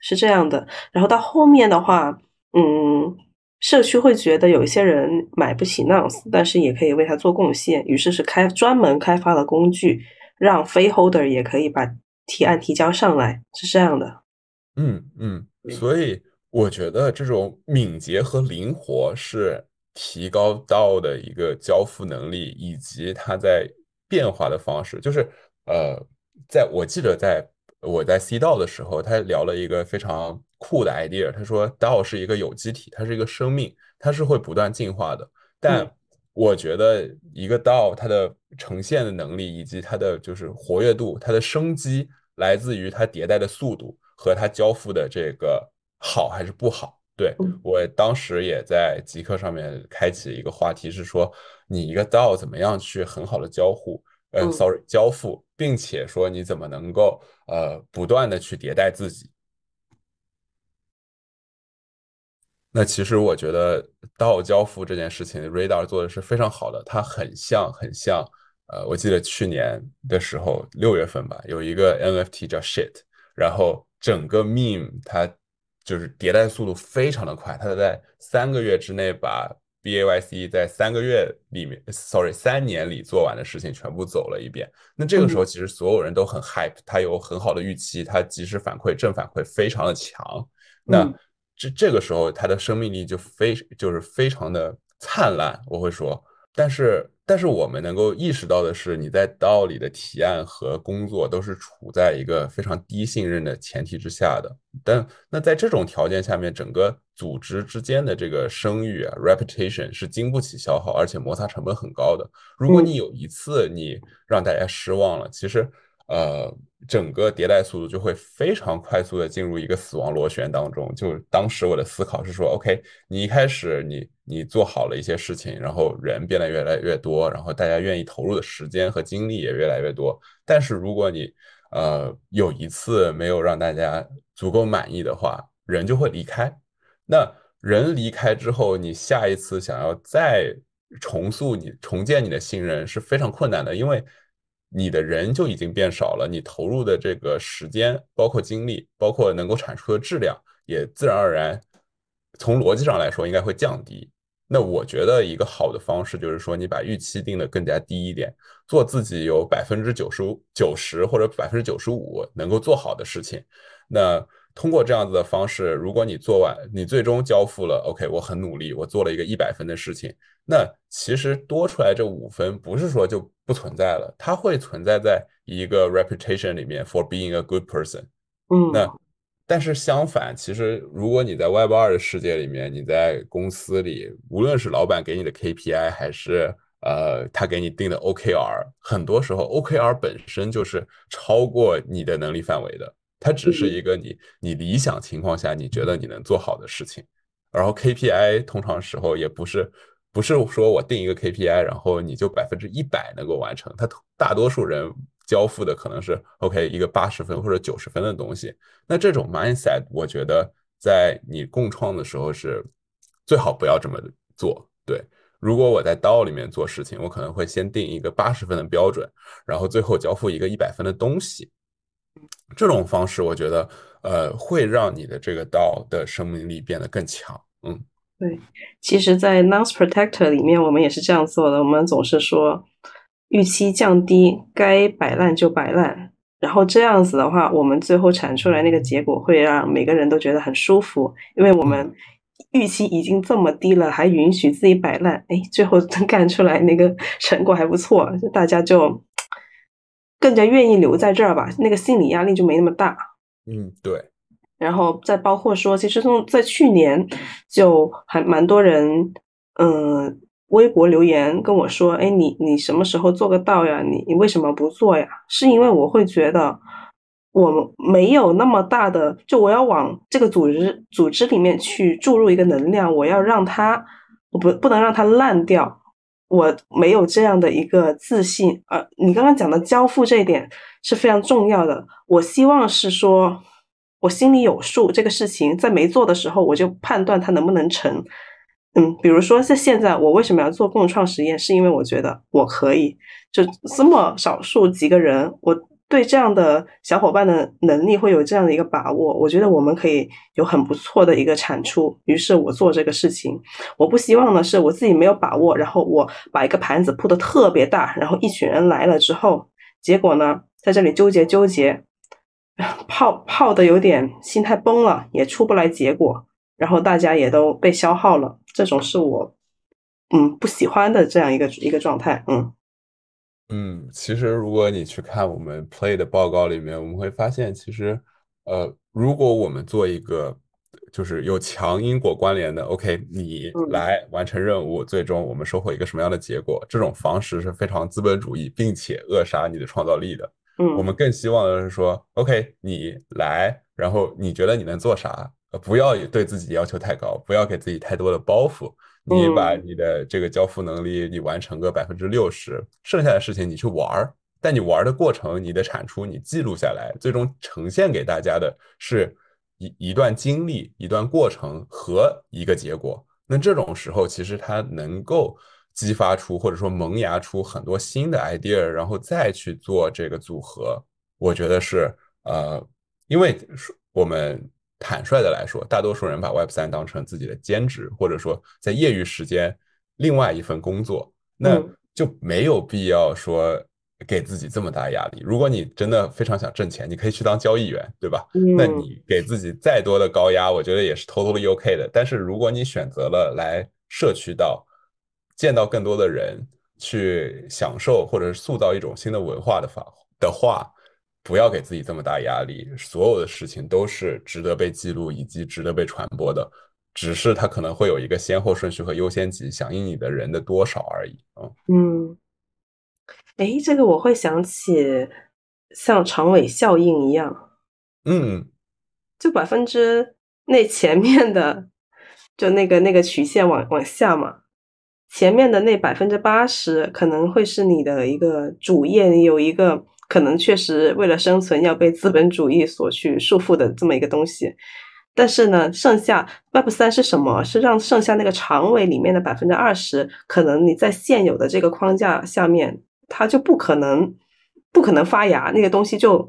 是这样的。然后到后面的话，嗯，社区会觉得有一些人买不起 Nounce，但是也可以为他做贡献，于是是开专门开发了工具，让非 Holder 也可以把提案提交上来，是这样的。嗯嗯，所以我觉得这种敏捷和灵活是提高到的一个交付能力，以及它在变化的方式。就是呃，在我记得在我在 C 道的时候，他聊了一个非常酷的 idea。他说，DAO 是一个有机体，它是一个生命，它是会不断进化的。但我觉得一个 DAO 它的呈现的能力以及它的就是活跃度，它的生机来自于它迭代的速度。和它交付的这个好还是不好？对我当时也在极客上面开启一个话题，是说你一个 DAO 怎么样去很好的交互，呃，sorry，交付，并且说你怎么能够呃不断的去迭代自己。那其实我觉得 DAO 交付这件事情，Radar 做的是非常好的，它很像很像，呃，我记得去年的时候六月份吧，有一个 NFT 叫 Shit，然后。整个 meme 它就是迭代速度非常的快，它在三个月之内把 B A Y C 在三个月里面，sorry 三年里做完的事情全部走了一遍。那这个时候其实所有人都很 hype，它有很好的预期，它及时反馈正反馈非常的强。那这这个时候它的生命力就非就是非常的灿烂，我会说，但是。但是我们能够意识到的是，你在道里的提案和工作都是处在一个非常低信任的前提之下的。但那在这种条件下面，整个组织之间的这个声誉啊 （reputation） 是经不起消耗，而且摩擦成本很高的。如果你有一次你让大家失望了，其实。呃，整个迭代速度就会非常快速的进入一个死亡螺旋当中。就当时我的思考是说，OK，你一开始你你做好了一些事情，然后人变得越来越多，然后大家愿意投入的时间和精力也越来越多。但是如果你呃有一次没有让大家足够满意的话，人就会离开。那人离开之后，你下一次想要再重塑你重建你的信任是非常困难的，因为。你的人就已经变少了，你投入的这个时间，包括精力，包括能够产出的质量，也自然而然从逻辑上来说应该会降低。那我觉得一个好的方式就是说，你把预期定的更加低一点，做自己有百分之九十五、九十或者百分之九十五能够做好的事情。那通过这样子的方式，如果你做完，你最终交付了，OK，我很努力，我做了一个一百分的事情。那其实多出来这五分，不是说就不存在了，它会存在在一个 reputation 里面 for being a good person。嗯，那但是相反，其实如果你在 Web 二的世界里面，你在公司里，无论是老板给你的 KPI，还是呃他给你定的 OKR，很多时候 OKR 本身就是超过你的能力范围的，它只是一个你你理想情况下你觉得你能做好的事情，然后 KPI 通常时候也不是。不是说我定一个 KPI，然后你就百分之一百能够完成。他大多数人交付的可能是 OK 一个八十分或者九十分的东西。那这种 mindset，我觉得在你共创的时候是最好不要这么做。对，如果我在刀里面做事情，我可能会先定一个八十分的标准，然后最后交付一个一百分的东西。这种方式，我觉得呃会让你的这个刀的生命力变得更强。嗯。对，其实，在 Nonce Protector 里面，我们也是这样做的。我们总是说，预期降低，该摆烂就摆烂。然后这样子的话，我们最后产出来那个结果会让每个人都觉得很舒服，因为我们预期已经这么低了，还允许自己摆烂，哎，最后干出来那个成果还不错，大家就更加愿意留在这儿吧，那个心理压力就没那么大。嗯，对。然后再包括说，其实从在去年就还蛮多人，嗯，微博留言跟我说，哎，你你什么时候做个到呀？你你为什么不做呀？是因为我会觉得我没有那么大的，就我要往这个组织组织里面去注入一个能量，我要让它，我不不能让它烂掉，我没有这样的一个自信。呃，你刚刚讲的交付这一点是非常重要的，我希望是说。我心里有数，这个事情在没做的时候，我就判断它能不能成。嗯，比如说在现在，我为什么要做共创实验？是因为我觉得我可以，就这么少数几个人，我对这样的小伙伴的能力会有这样的一个把握，我觉得我们可以有很不错的一个产出。于是我做这个事情，我不希望呢是我自己没有把握，然后我把一个盘子铺的特别大，然后一群人来了之后，结果呢在这里纠结纠结，泡泡的有点心态崩了，也出不来结果，然后大家也都被消耗了。这种是我嗯不喜欢的这样一个一个状态，嗯。嗯，其实如果你去看我们 Play 的报告里面，我们会发现，其实，呃，如果我们做一个就是有强因果关联的，OK，你来完成任务，最终我们收获一个什么样的结果？这种方式是非常资本主义，并且扼杀你的创造力的。嗯，我们更希望的是说，OK，你来，然后你觉得你能做啥？呃，不要对自己要求太高，不要给自己太多的包袱。你把你的这个交付能力，你完成个百分之六十，剩下的事情你去玩儿。但你玩的过程，你的产出你记录下来，最终呈现给大家的是一一段经历、一段过程和一个结果。那这种时候，其实它能够激发出或者说萌芽出很多新的 idea，然后再去做这个组合。我觉得是呃，因为我们。坦率的来说，大多数人把 Web 三当成自己的兼职，或者说在业余时间另外一份工作，那就没有必要说给自己这么大压力。如果你真的非常想挣钱，你可以去当交易员，对吧？那你给自己再多的高压，我觉得也是 totally OK 的。但是如果你选择了来社区到见到更多的人，去享受或者是塑造一种新的文化的法的话。不要给自己这么大压力，所有的事情都是值得被记录以及值得被传播的，只是它可能会有一个先后顺序和优先级，响应你的人的多少而已啊。嗯，哎，这个我会想起像长尾效应一样，嗯，就百分之那前面的，就那个那个曲线往往下嘛，前面的那百分之八十可能会是你的一个主业，你有一个。可能确实为了生存要被资本主义所去束缚的这么一个东西，但是呢，剩下 Web 三是什么？是让剩下那个长尾里面的百分之二十，可能你在现有的这个框架下面，它就不可能不可能发芽，那个东西就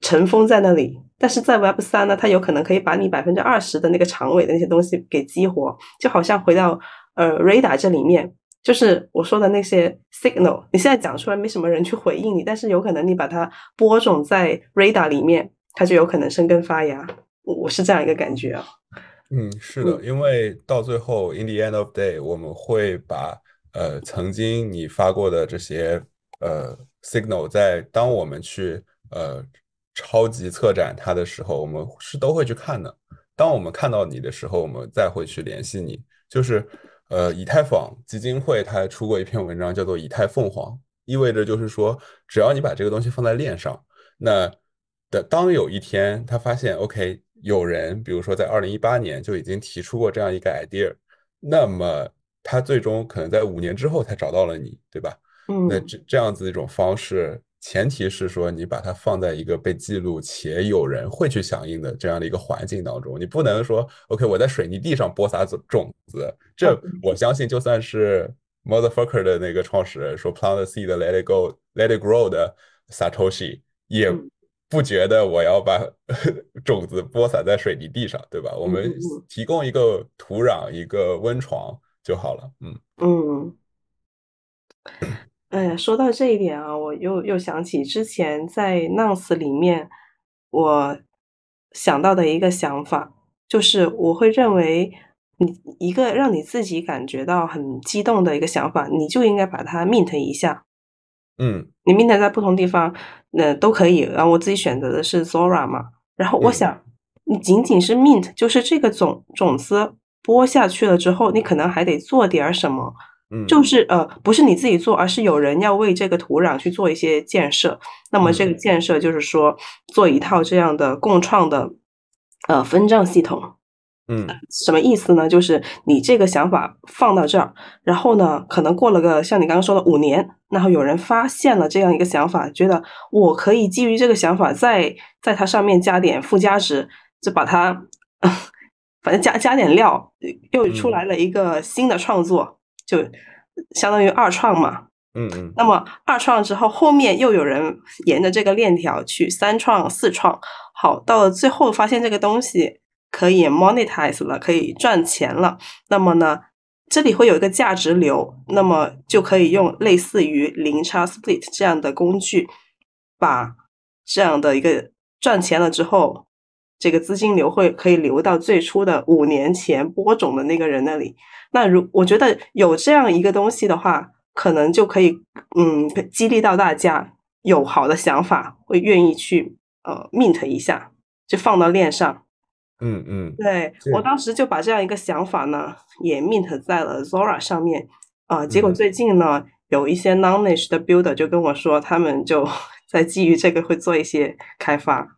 尘封在那里。但是在 Web 三呢，它有可能可以把你百分之二十的那个长尾的那些东西给激活，就好像回到呃 Radar 这里面。就是我说的那些 signal，你现在讲出来没什么人去回应你，但是有可能你把它播种在 radar 里面，它就有可能生根发芽。我是这样一个感觉啊。嗯，是的，因为到最后 in the end of day，我们会把呃曾经你发过的这些呃 signal，在当我们去呃超级策展它的时候，我们是都会去看的。当我们看到你的时候，我们再会去联系你，就是。呃，以太坊基金会它还出过一篇文章，叫做“以太凤凰”，意味着就是说，只要你把这个东西放在链上，那的当有一天他发现，OK，有人比如说在二零一八年就已经提出过这样一个 idea，那么他最终可能在五年之后才找到了你，对吧？嗯，那这这样子一种方式。前提是说，你把它放在一个被记录且有人会去响应的这样的一个环境当中，你不能说，OK，我在水泥地上播撒种种子。这我相信，就算是 Motherfucker 的那个创始人说 Plant the seed, let it go, let it grow 的 Satoshi 也不觉得我要把 种子播撒在水泥地上，对吧？我们提供一个土壤、一个温床就好了。嗯嗯。哎呀，说到这一点啊，我又又想起之前在 Nounce 里面，我想到的一个想法，就是我会认为，你一个让你自己感觉到很激动的一个想法，你就应该把它 mint 一下。嗯，你 mint 在不同地方，那都可以。然后我自己选择的是 Zora 嘛。然后我想，你仅仅是 mint，就是这个种种子播下去了之后，你可能还得做点什么。就是呃，不是你自己做，而是有人要为这个土壤去做一些建设。那么这个建设就是说，做一套这样的共创的呃分账系统。嗯，什么意思呢？就是你这个想法放到这儿，然后呢，可能过了个像你刚刚说的五年，然后有人发现了这样一个想法，觉得我可以基于这个想法，再在它上面加点附加值，就把它 反正加加点料，又出来了一个新的创作。就相当于二创嘛，嗯嗯。那么二创之后，后面又有人沿着这个链条去三创、四创，好，到了最后发现这个东西可以 monetize 了，可以赚钱了。那么呢，这里会有一个价值流，那么就可以用类似于零差 split 这样的工具，把这样的一个赚钱了之后，这个资金流会可以流到最初的五年前播种的那个人那里。那如我觉得有这样一个东西的话，可能就可以嗯激励到大家有好的想法，会愿意去呃 mint 一下，就放到链上。嗯嗯，对我当时就把这样一个想法呢，也 mint 在了 Zora 上面。啊，结果最近呢，有一些 knowledge 的 builder 就跟我说，他们就 在基于这个会做一些开发。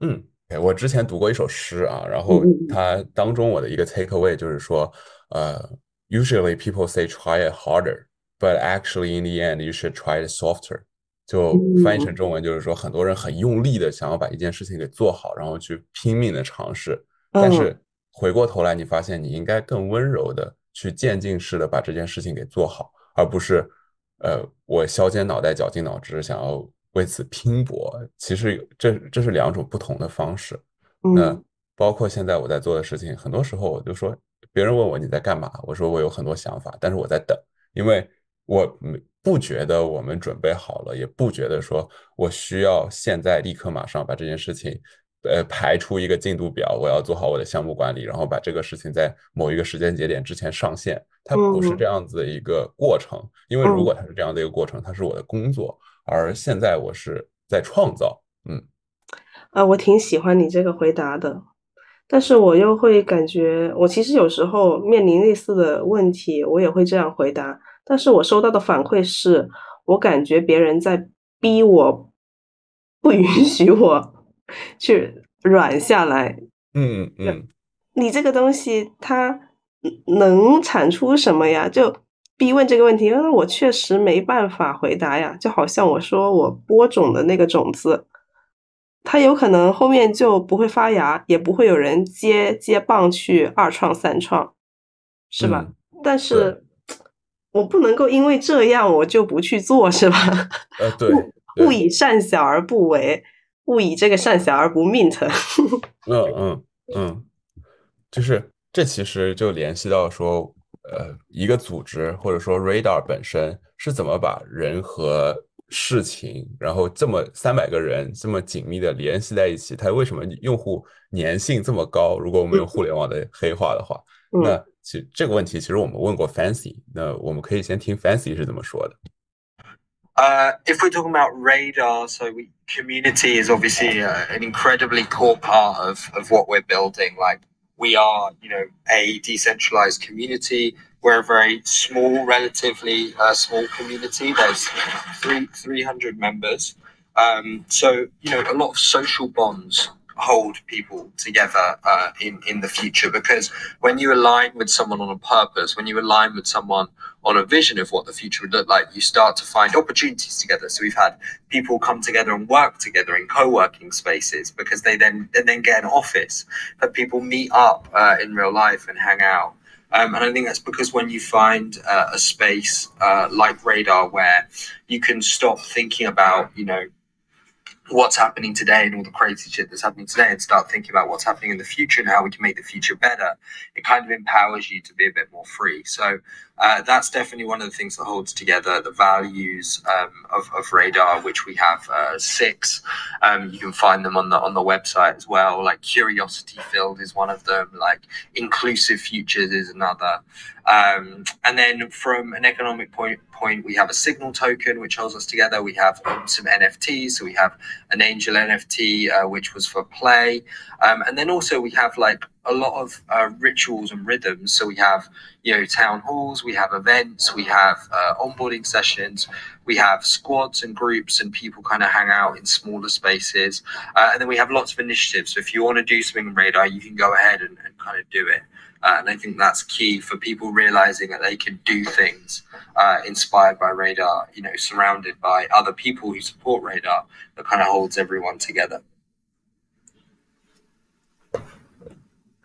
嗯，我之前读过一首诗啊，然后它当中我的一个 take away 就是说。呃，usually people say try it harder, but actually in the end you should try it softer。就翻译成中文就是说，很多人很用力的想要把一件事情给做好，然后去拼命的尝试，但是回过头来你发现你应该更温柔的去渐进式的把这件事情给做好，而不是呃我削尖脑袋绞尽脑汁想要为此拼搏。其实这这是两种不同的方式。那包括现在我在做的事情，很多时候我就说。别人问我你在干嘛，我说我有很多想法，但是我在等，因为我不觉得我们准备好了，也不觉得说我需要现在立刻马上把这件事情，呃，排出一个进度表，我要做好我的项目管理，然后把这个事情在某一个时间节点之前上线，它不是这样子的一个过程，因为如果它是这样的一个过程，它是我的工作，而现在我是在创造，嗯，啊，我挺喜欢你这个回答的。但是我又会感觉，我其实有时候面临类似的问题，我也会这样回答。但是我收到的反馈是，我感觉别人在逼我，不允许我去软下来。嗯嗯，你这个东西它能产出什么呀？就逼问这个问题，那我确实没办法回答呀。就好像我说我播种的那个种子。它有可能后面就不会发芽，也不会有人接接棒去二创三创，是吧？但是我不能够因为这样我就不去做，是吧？呃，对，勿以善小而不为，勿以这个善小而不 mint。嗯嗯嗯，就是这其实就联系到说，呃，一个组织或者说 radar 本身是怎么把人和事情，然后这么三百个人这么紧密的联系在一起，它为什么用户粘性这么高？如果我们用互联网的黑话的话，那其实这个问题其实我们问过 Fancy，那我们可以先听 Fancy 是怎么说的。Uh, if we're talking about radar, so we, community is obviously uh, an incredibly core part of, of what we're building. Like we are, you know, a decentralized community. We're a very small, relatively uh, small community. There's three 300 members. Um, so, you know, a lot of social bonds hold people together uh, in in the future because when you align with someone on a purpose, when you align with someone on a vision of what the future would look like, you start to find opportunities together. So we've had people come together and work together in co-working spaces because they then then get an office, but people meet up uh, in real life and hang out. Um, and I think that's because when you find uh, a space uh, like Radar where you can stop thinking about, you know, what's happening today and all the crazy shit that's happening today and start thinking about what's happening in the future and how we can make the future better, it kind of empowers you to be a bit more free. So uh, that's definitely one of the things that holds together the values um, of, of Radar, which we have uh, six. Um, you can find them on the on the website as well. Like curiosity filled is one of them. Like inclusive futures is another. Um, and then from an economic point point, we have a signal token which holds us together. We have some NFTs. So we have an angel NFT, uh, which was for play. Um, and then also we have like a lot of uh, rituals and rhythms. So we have, you know, town halls, we have events, we have uh, onboarding sessions, we have squads and groups, and people kind of hang out in smaller spaces. Uh, and then we have lots of initiatives. So if you want to do something radar, you can go ahead and, and kind of do it. Uh, and I think that's key for people realizing that they can do things uh, inspired by radar, you know, surrounded by other people who support radar that kind of holds everyone together.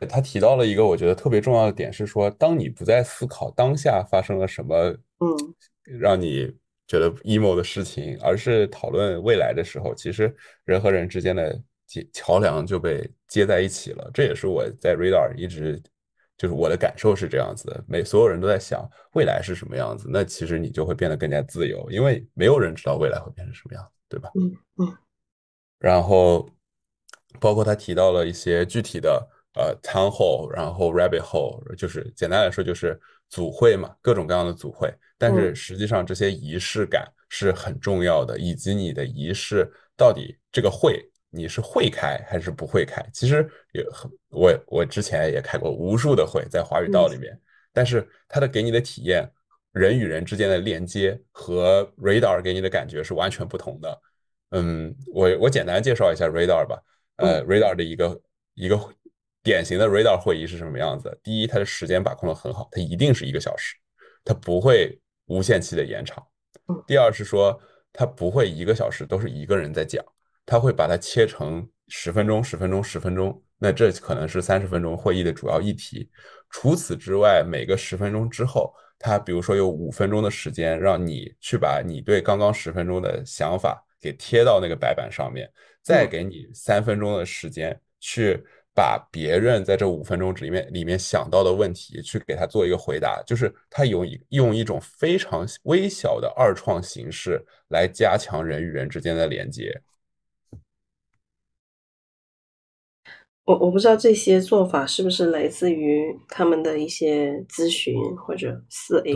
他提到了一个我觉得特别重要的点，是说，当你不再思考当下发生了什么，嗯，让你觉得 emo 的事情，而是讨论未来的时候，其实人和人之间的接桥梁就被接在一起了。这也是我在 Radar 一直就是我的感受是这样子的。每所有人都在想未来是什么样子，那其实你就会变得更加自由，因为没有人知道未来会变成什么样子，对吧？嗯嗯。然后包括他提到了一些具体的呃 town hall，然后 rabbit hole，就是简单来说就是组会嘛，各种各样的组会。但是实际上这些仪式感是很重要的，以及你的仪式到底这个会你是会开还是不会开？其实也很我我之前也开过无数的会在华语道里面，但是它的给你的体验，人与人之间的链接和 Radar 给你的感觉是完全不同的。嗯，我我简单介绍一下 Radar 吧。呃，Radar 的一个一个典型的 Radar 会议是什么样子？第一，它的时间把控的很好，它一定是一个小时，它不会。无限期的延长。第二是说，它不会一个小时都是一个人在讲，它会把它切成十分钟、十分钟、十分钟。那这可能是三十分钟会议的主要议题。除此之外，每个十分钟之后，它比如说有五分钟的时间，让你去把你对刚刚十分钟的想法给贴到那个白板上面，再给你三分钟的时间去。把别人在这五分钟里面里面想到的问题去给他做一个回答，就是他有一用一种非常微小的二创形式来加强人与人之间的连接。我我不知道这些做法是不是来自于他们的一些咨询或者四 A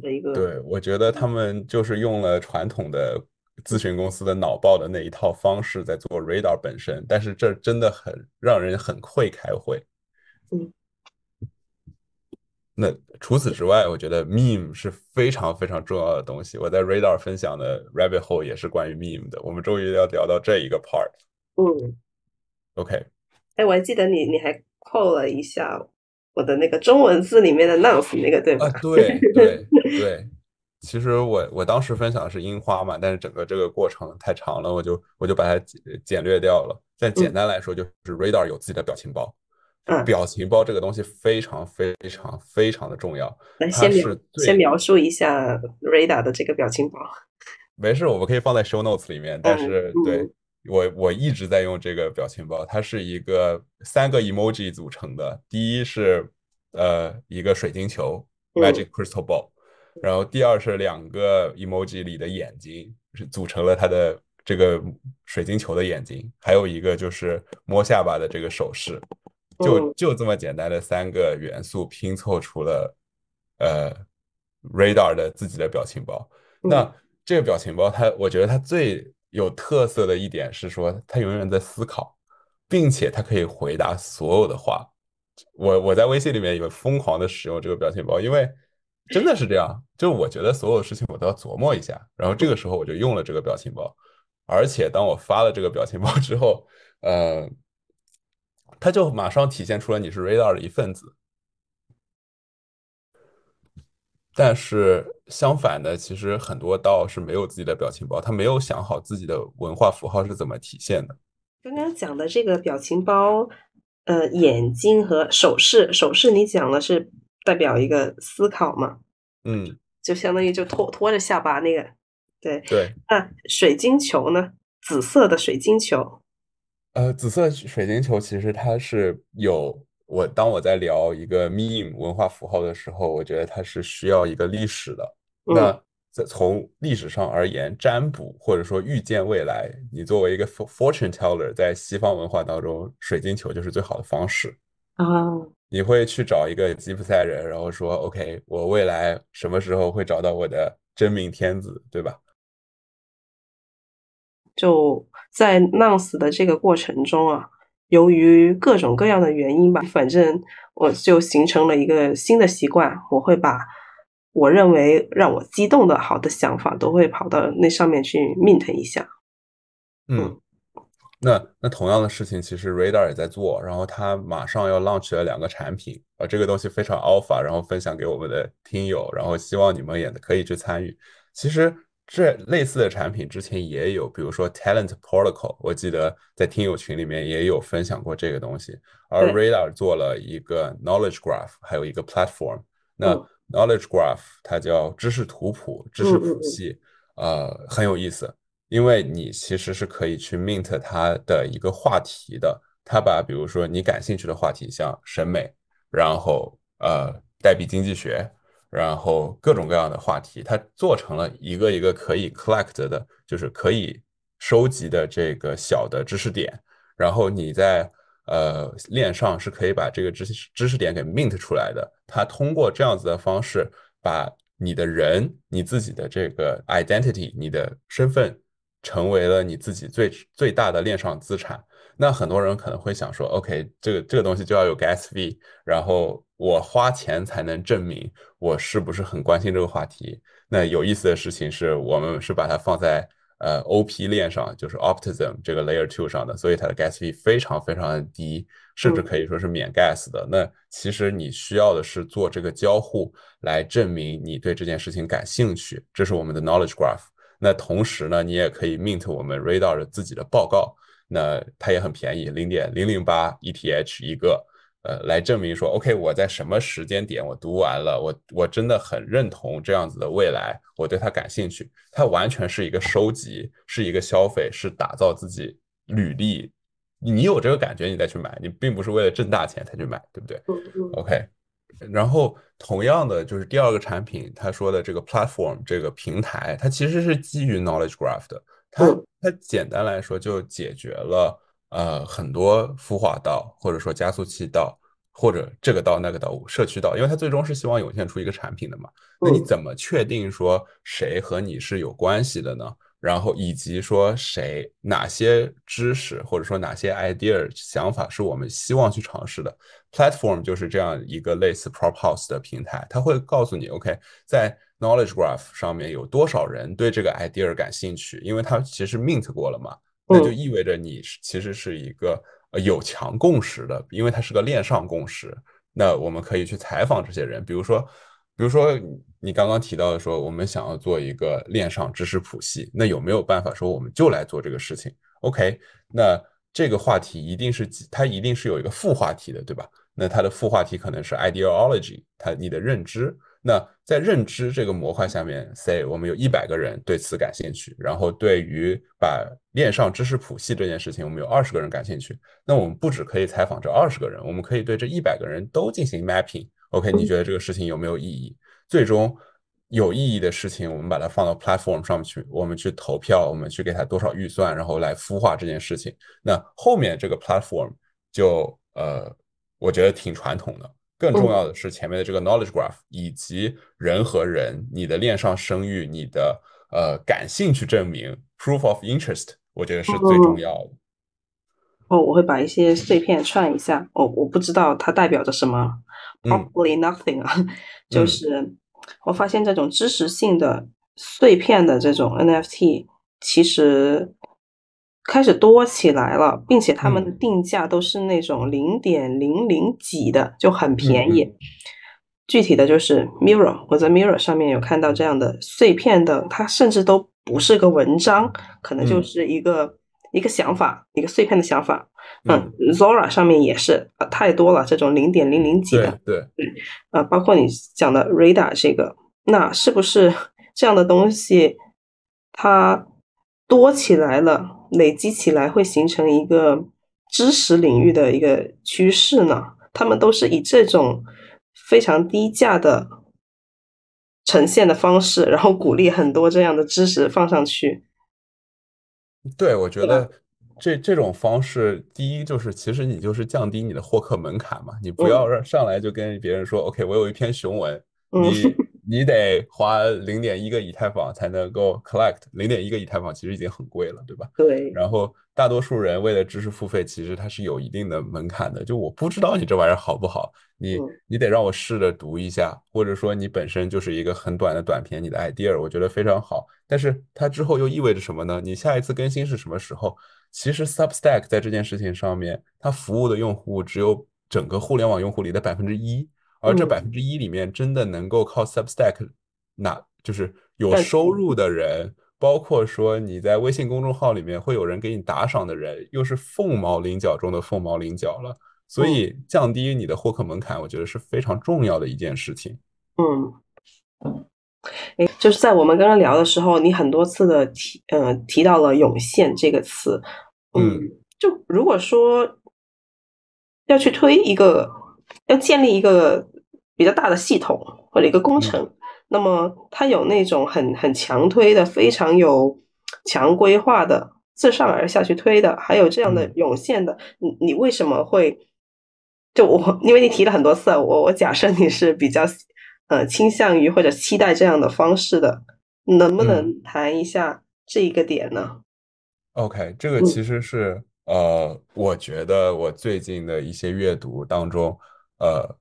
的一个。对，我觉得他们就是用了传统的。咨询公司的脑爆的那一套方式在做 Radar 本身，但是这真的很让人很会开会。嗯，那除此之外，我觉得 Meme 是非常非常重要的东西。我在 Radar 分享的 Rabbit Hole 也是关于 Meme 的。我们终于要聊到这一个 part。嗯，OK。哎，我还记得你，你还扣了一下我的那个中文字里面的 Nonce 那个，对吧？啊，对对对。其实我我当时分享的是樱花嘛，但是整个这个过程太长了，我就我就把它简简略掉了。但简单来说，就是 Radar 有自己的表情包，表情包这个东西非常非常非常的重要。来，先先描述一下 Radar 的这个表情包。没事，我们可以放在 Show Notes 里面。但是对我我一直在用这个表情包，它是一个三个 emoji 组成的。第一是呃一个水晶球 Magic Crystal Ball。然后第二是两个 emoji 里的眼睛是组成了它的这个水晶球的眼睛，还有一个就是摸下巴的这个手势，就就这么简单的三个元素拼凑出了呃 radar 的自己的表情包。那这个表情包它，我觉得它最有特色的一点是说，它永远在思考，并且它可以回答所有的话。我我在微信里面也疯狂的使用这个表情包，因为。真的是这样，就我觉得所有事情我都要琢磨一下，然后这个时候我就用了这个表情包，而且当我发了这个表情包之后，呃，它就马上体现出了你是 Radar 的一份子。但是相反的，其实很多道是没有自己的表情包，他没有想好自己的文化符号是怎么体现的。刚刚讲的这个表情包，呃，眼睛和手势，手势你讲的是。代表一个思考嘛，嗯，就相当于就拖拖着下巴那个，对对。那水晶球呢？紫色的水晶球，呃，紫色水晶球其实它是有我当我在聊一个 meme 文化符号的时候，我觉得它是需要一个历史的。那在从历史上而言，占卜或者说预见未来，你作为一个 fortune teller，在西方文化当中，水晶球就是最好的方式啊。你会去找一个吉普赛人，然后说：“OK，我未来什么时候会找到我的真命天子，对吧？”就在 Nonce 的这个过程中啊，由于各种各样的原因吧，反正我就形成了一个新的习惯，我会把我认为让我激动的好的想法，都会跑到那上面去 mint 一下。嗯。那那同样的事情，其实 Radar 也在做，然后他马上要 launch 了两个产品，啊，这个东西非常 alpha，然后分享给我们的听友，然后希望你们也可以去参与。其实这类似的产品之前也有，比如说 Talent Protocol，我记得在听友群里面也有分享过这个东西。而 Radar 做了一个 Knowledge Graph，还有一个 Platform。那 Knowledge Graph 它叫知识图谱、知识谱系。呃很有意思，因为你其实是可以去 mint 它的一个话题的。它把比如说你感兴趣的话题，像审美，然后呃代币经济学，然后各种各样的话题，它做成了一个一个可以 collect 的，就是可以收集的这个小的知识点。然后你在呃链上是可以把这个知知识点给 mint 出来的。它通过这样子的方式，把你的人、你自己的这个 identity、你的身份，成为了你自己最最大的链上资产。那很多人可能会想说，OK，这个这个东西就要有 gas fee，然后我花钱才能证明我是不是很关心这个话题。那有意思的事情是我们是把它放在呃 OP 链上，就是 Optimism 这个 Layer Two 上的，所以它的 gas fee 非常非常的低，甚至可以说是免 gas 的。那其实你需要的是做这个交互来证明你对这件事情感兴趣，这是我们的 Knowledge Graph。那同时呢，你也可以 mint 我们 Radar 自己的报告。那它也很便宜，零点零零八 ETH 一个，呃，来证明说，OK，我在什么时间点我读完了，我我真的很认同这样子的未来，我对它感兴趣。它完全是一个收集，是一个消费，是打造自己履历。你有这个感觉，你再去买，你并不是为了挣大钱才去买，对不对？OK。然后同样的就是第二个产品，他说的这个 platform 这个平台，它其实是基于 knowledge graph 的。它它简单来说就解决了呃很多孵化道或者说加速器道或者这个道那个道社区道，因为它最终是希望涌现出一个产品的嘛。那你怎么确定说谁和你是有关系的呢？然后以及说谁哪些知识或者说哪些 idea 想法是我们希望去尝试的？Platform 就是这样一个类似 Prop House 的平台，它会告诉你，OK 在。Knowledge Graph 上面有多少人对这个 idea 感兴趣？因为它其实 mint 过了嘛，那就意味着你其实是一个有强共识的，因为它是个链上共识。那我们可以去采访这些人，比如说，比如说你刚刚提到的说，我们想要做一个链上知识谱系，那有没有办法说我们就来做这个事情？OK，那这个话题一定是它一定是有一个副话题的，对吧？那它的副话题可能是 ideology，它你的认知。那在认知这个模块下面，say 我们有一百个人对此感兴趣，然后对于把链上知识谱系这件事情，我们有二十个人感兴趣。那我们不只可以采访这二十个人，我们可以对这一百个人都进行 mapping。OK，你觉得这个事情有没有意义？最终有意义的事情，我们把它放到 platform 上面去，我们去投票，我们去给他多少预算，然后来孵化这件事情。那后面这个 platform 就呃，我觉得挺传统的。更重要的是前面的这个 knowledge graph，以及人和人，你的链上声誉，你的呃感兴趣证明 proof of interest，我觉得是最重要的。哦，我会把一些碎片串一下。哦，我不知道它代表着什么，probably nothing 啊。就是我发现这种知识性的碎片的这种 NFT，其实。开始多起来了，并且他们的定价都是那种零点零零几的，就很便宜。具体的就是 Mirror，我在 Mirror 上面有看到这样的碎片的，它甚至都不是个文章，可能就是一个一个想法，一个碎片的想法。嗯，Zora 上面也是，太多了这种零点零零几的。对对，呃，包括你讲的 Radar 这个，那是不是 这样的东西它多起来了？累积起来会形成一个知识领域的一个趋势呢？他们都是以这种非常低价的呈现的方式，然后鼓励很多这样的知识放上去。对，我觉得这这种方式，第一就是其实你就是降低你的获客门槛嘛，你不要让上来就跟别人说，OK，我有一篇雄文，你。你得花零点一个以太坊才能够 collect，零点一个以太坊其实已经很贵了，对吧？对。然后大多数人为了知识付费，其实它是有一定的门槛的。就我不知道你这玩意儿好不好，你你得让我试着读一下，或者说你本身就是一个很短的短片，你的 idea 我觉得非常好。但是它之后又意味着什么呢？你下一次更新是什么时候？其实 Substack 在这件事情上面，它服务的用户只有整个互联网用户里的百分之一。而这百分之一里面，真的能够靠 Substack，那就是有收入的人，包括说你在微信公众号里面会有人给你打赏的人，又是凤毛麟角中的凤毛麟角了。所以降低你的获客门槛，我觉得是非常重要的一件事情。嗯，哎，就是在我们刚刚聊的时候，你很多次的提呃提到了涌现这个词，嗯，就如果说要去推一个，要建立一个比较大的系统或者一个工程，那么它有那种很很强推的，非常有强规划的，自上而下去推的，还有这样的涌现的，你你为什么会？就我，因为你提了很多次，我我假设你是比较。呃，倾向于或者期待这样的方式的，能不能谈一下这一个点呢？OK，这个其实是呃，我觉得我最近的一些阅读当中，呃，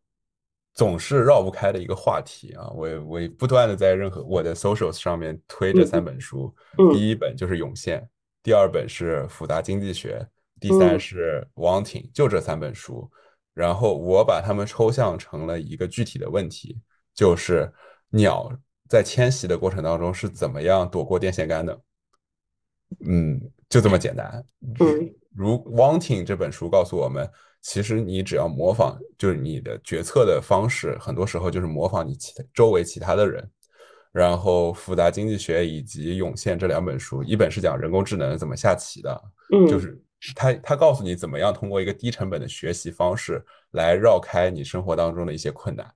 总是绕不开的一个话题啊。我我不断的在任何我的 socials 上面推这三本书，第一本就是《涌现》，第二本是《复杂经济学》，第三是《Wanting》，就这三本书。然后我把它们抽象成了一个具体的问题。就是鸟在迁徙的过程当中是怎么样躲过电线杆的？嗯，就这么简单。嗯，如《Wanting》这本书告诉我们，其实你只要模仿，就是你的决策的方式，很多时候就是模仿你其他周围其他的人。然后，《复杂经济学》以及《涌现》这两本书，一本是讲人工智能怎么下棋的，嗯，就是他他告诉你怎么样通过一个低成本的学习方式来绕开你生活当中的一些困难。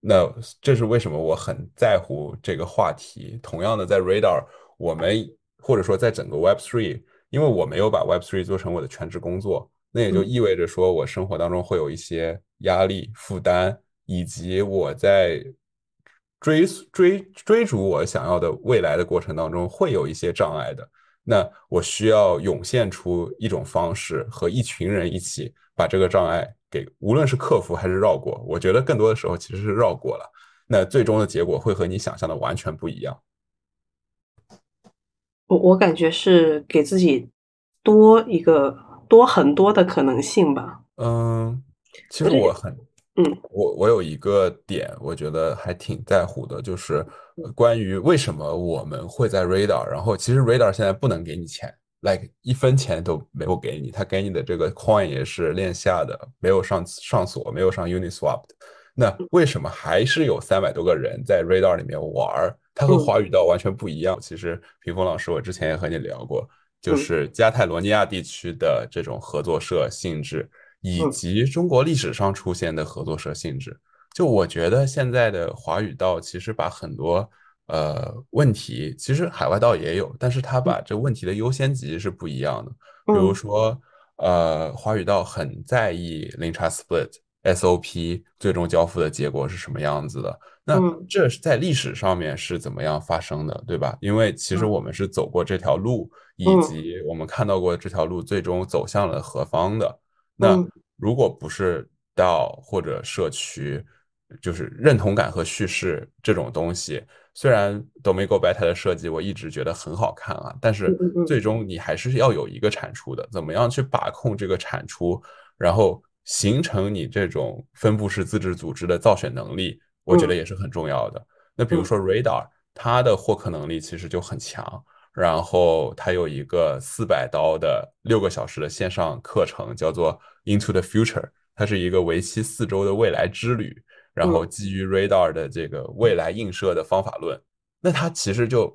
那这是为什么我很在乎这个话题。同样的，在 Radar，我们或者说在整个 Web3，因为我没有把 Web3 做成我的全职工作，那也就意味着说我生活当中会有一些压力、负担，以及我在追追追逐我想要的未来的过程当中会有一些障碍的。那我需要涌现出一种方式，和一群人一起把这个障碍。给无论是克服还是绕过，我觉得更多的时候其实是绕过了，那最终的结果会和你想象的完全不一样。我我感觉是给自己多一个多很多的可能性吧。嗯，其实我很嗯，我我有一个点，我觉得还挺在乎的，就是关于为什么我们会在 Radar，然后其实 Radar 现在不能给你钱。like 一分钱都没有给你，他给你的这个 coin 也是链下的，没有上上锁，没有上 Uniswap 的。那为什么还是有三百多个人在 Radar 里面玩？它和华语道完全不一样。其实平峰老师，我之前也和你聊过，就是加泰罗尼亚地区的这种合作社性质，以及中国历史上出现的合作社性质。就我觉得现在的华语道其实把很多。呃，问题其实海外道也有，但是他把这问题的优先级是不一样的。比如说，呃，华语道很在意零差 split SOP 最终交付的结果是什么样子的。那这是在历史上面是怎么样发生的，对吧？因为其实我们是走过这条路，以及我们看到过这条路最终走向了何方的。那如果不是道或者社区，就是认同感和叙事这种东西。虽然 Domingo Beta 的设计我一直觉得很好看啊，但是最终你还是要有一个产出的。怎么样去把控这个产出，然后形成你这种分布式自治组织的造血能力，我觉得也是很重要的。那比如说 Radar，它的获客能力其实就很强，然后它有一个四百刀的六个小时的线上课程，叫做 Into the Future，它是一个为期四周的未来之旅。然后基于 Radar 的这个未来映射的方法论，那它其实就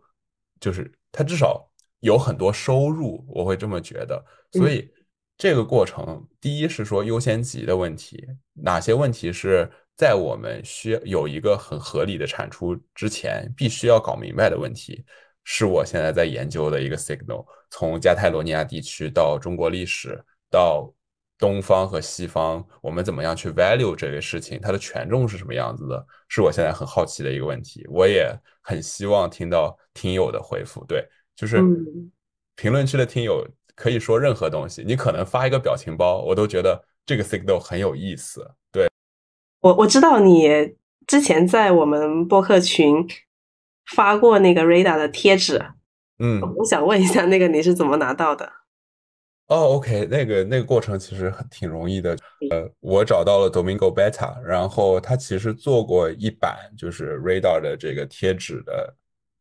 就是它至少有很多收入，我会这么觉得。所以这个过程，第一是说优先级的问题，哪些问题是在我们需要有一个很合理的产出之前，必须要搞明白的问题，是我现在在研究的一个 signal。从加泰罗尼亚地区到中国历史到。东方和西方，我们怎么样去 value 这个事情？它的权重是什么样子的？是我现在很好奇的一个问题。我也很希望听到听友的回复。对，就是评论区的听友可以说任何东西，你可能发一个表情包，我都觉得这个 signal 很有意思。对，我我知道你之前在我们播客群发过那个 Radar 的贴纸，嗯，我想问一下，那个你是怎么拿到的？哦，OK，那个那个过程其实很挺容易的。呃，我找到了 Domingo Beta，然后他其实做过一版就是 Radar 的这个贴纸的，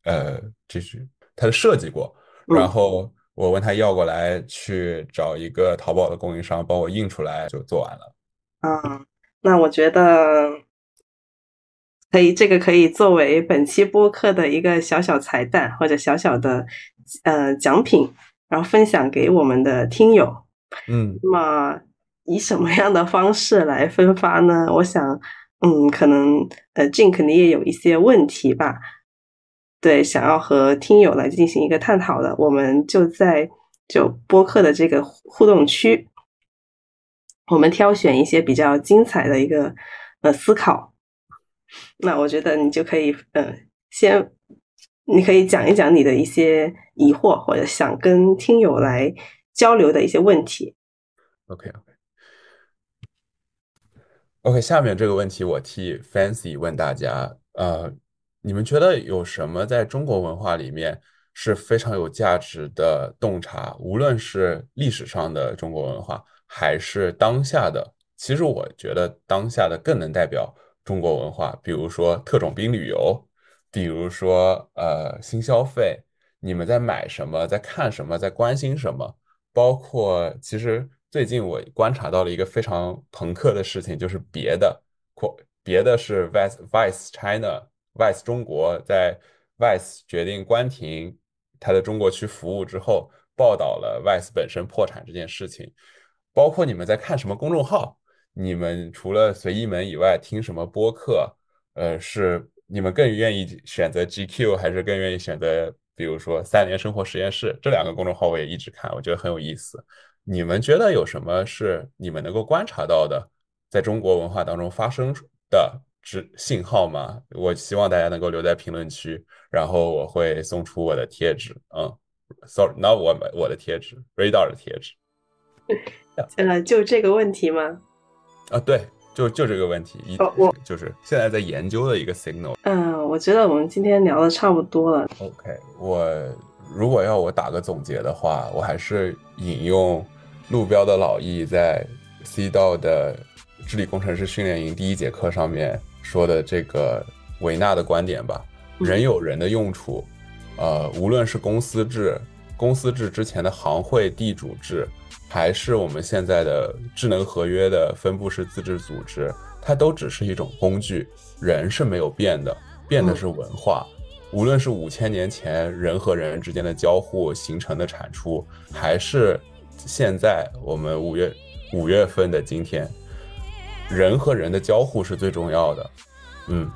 呃，就是他的设计过。然后我问他要过来，去找一个淘宝的供应商帮我印出来，就做完了。嗯，那我觉得可以，这个可以作为本期播客的一个小小彩蛋或者小小的呃奖品，然后分享给我们的听友。嗯，那么以什么样的方式来分发呢？我想，嗯，可能呃，Jin 肯定也有一些问题吧？对，想要和听友来进行一个探讨的，我们就在就播客的这个互动区，我们挑选一些比较精彩的一个呃思考。那我觉得你就可以，呃，先你可以讲一讲你的一些疑惑，或者想跟听友来交流的一些问题。OK OK OK，下面这个问题我替 Fancy 问大家，呃，你们觉得有什么在中国文化里面是非常有价值的洞察？无论是历史上的中国文化，还是当下的，其实我觉得当下的更能代表中国文化。比如说特种兵旅游，比如说呃新消费，你们在买什么，在看什么，在关心什么？包括其实。最近我观察到了一个非常朋克的事情，就是别的扩，别的是 Vice Vice China Vice 中国在 Vice 决定关停它的中国区服务之后，报道了 Vice 本身破产这件事情。包括你们在看什么公众号，你们除了随意门以外，听什么播客？呃，是你们更愿意选择 GQ，还是更愿意选择比如说三联生活实验室这两个公众号？我也一直看，我觉得很有意思。你们觉得有什么是你们能够观察到的，在中国文化当中发生的指信号吗？我希望大家能够留在评论区，然后我会送出我的贴纸。嗯，sorry，那我们我的贴纸，radar 的贴纸。呃，就这个问题吗？啊，对，就就这个问题，哦，我就是现在在研究的一个 signal。嗯，我觉得我们今天聊的差不多了。OK，我如果要我打个总结的话，我还是引用。路标的老易在 C 道的治理工程师训练营第一节课上面说的这个维纳的观点吧，人有人的用处，呃，无论是公司制、公司制之前的行会地主制，还是我们现在的智能合约的分布式自治组织，它都只是一种工具，人是没有变的，变的是文化。无论是五千年前人和人之间的交互形成的产出，还是现在我们五月五月份的今天，人和人的交互是最重要的。嗯，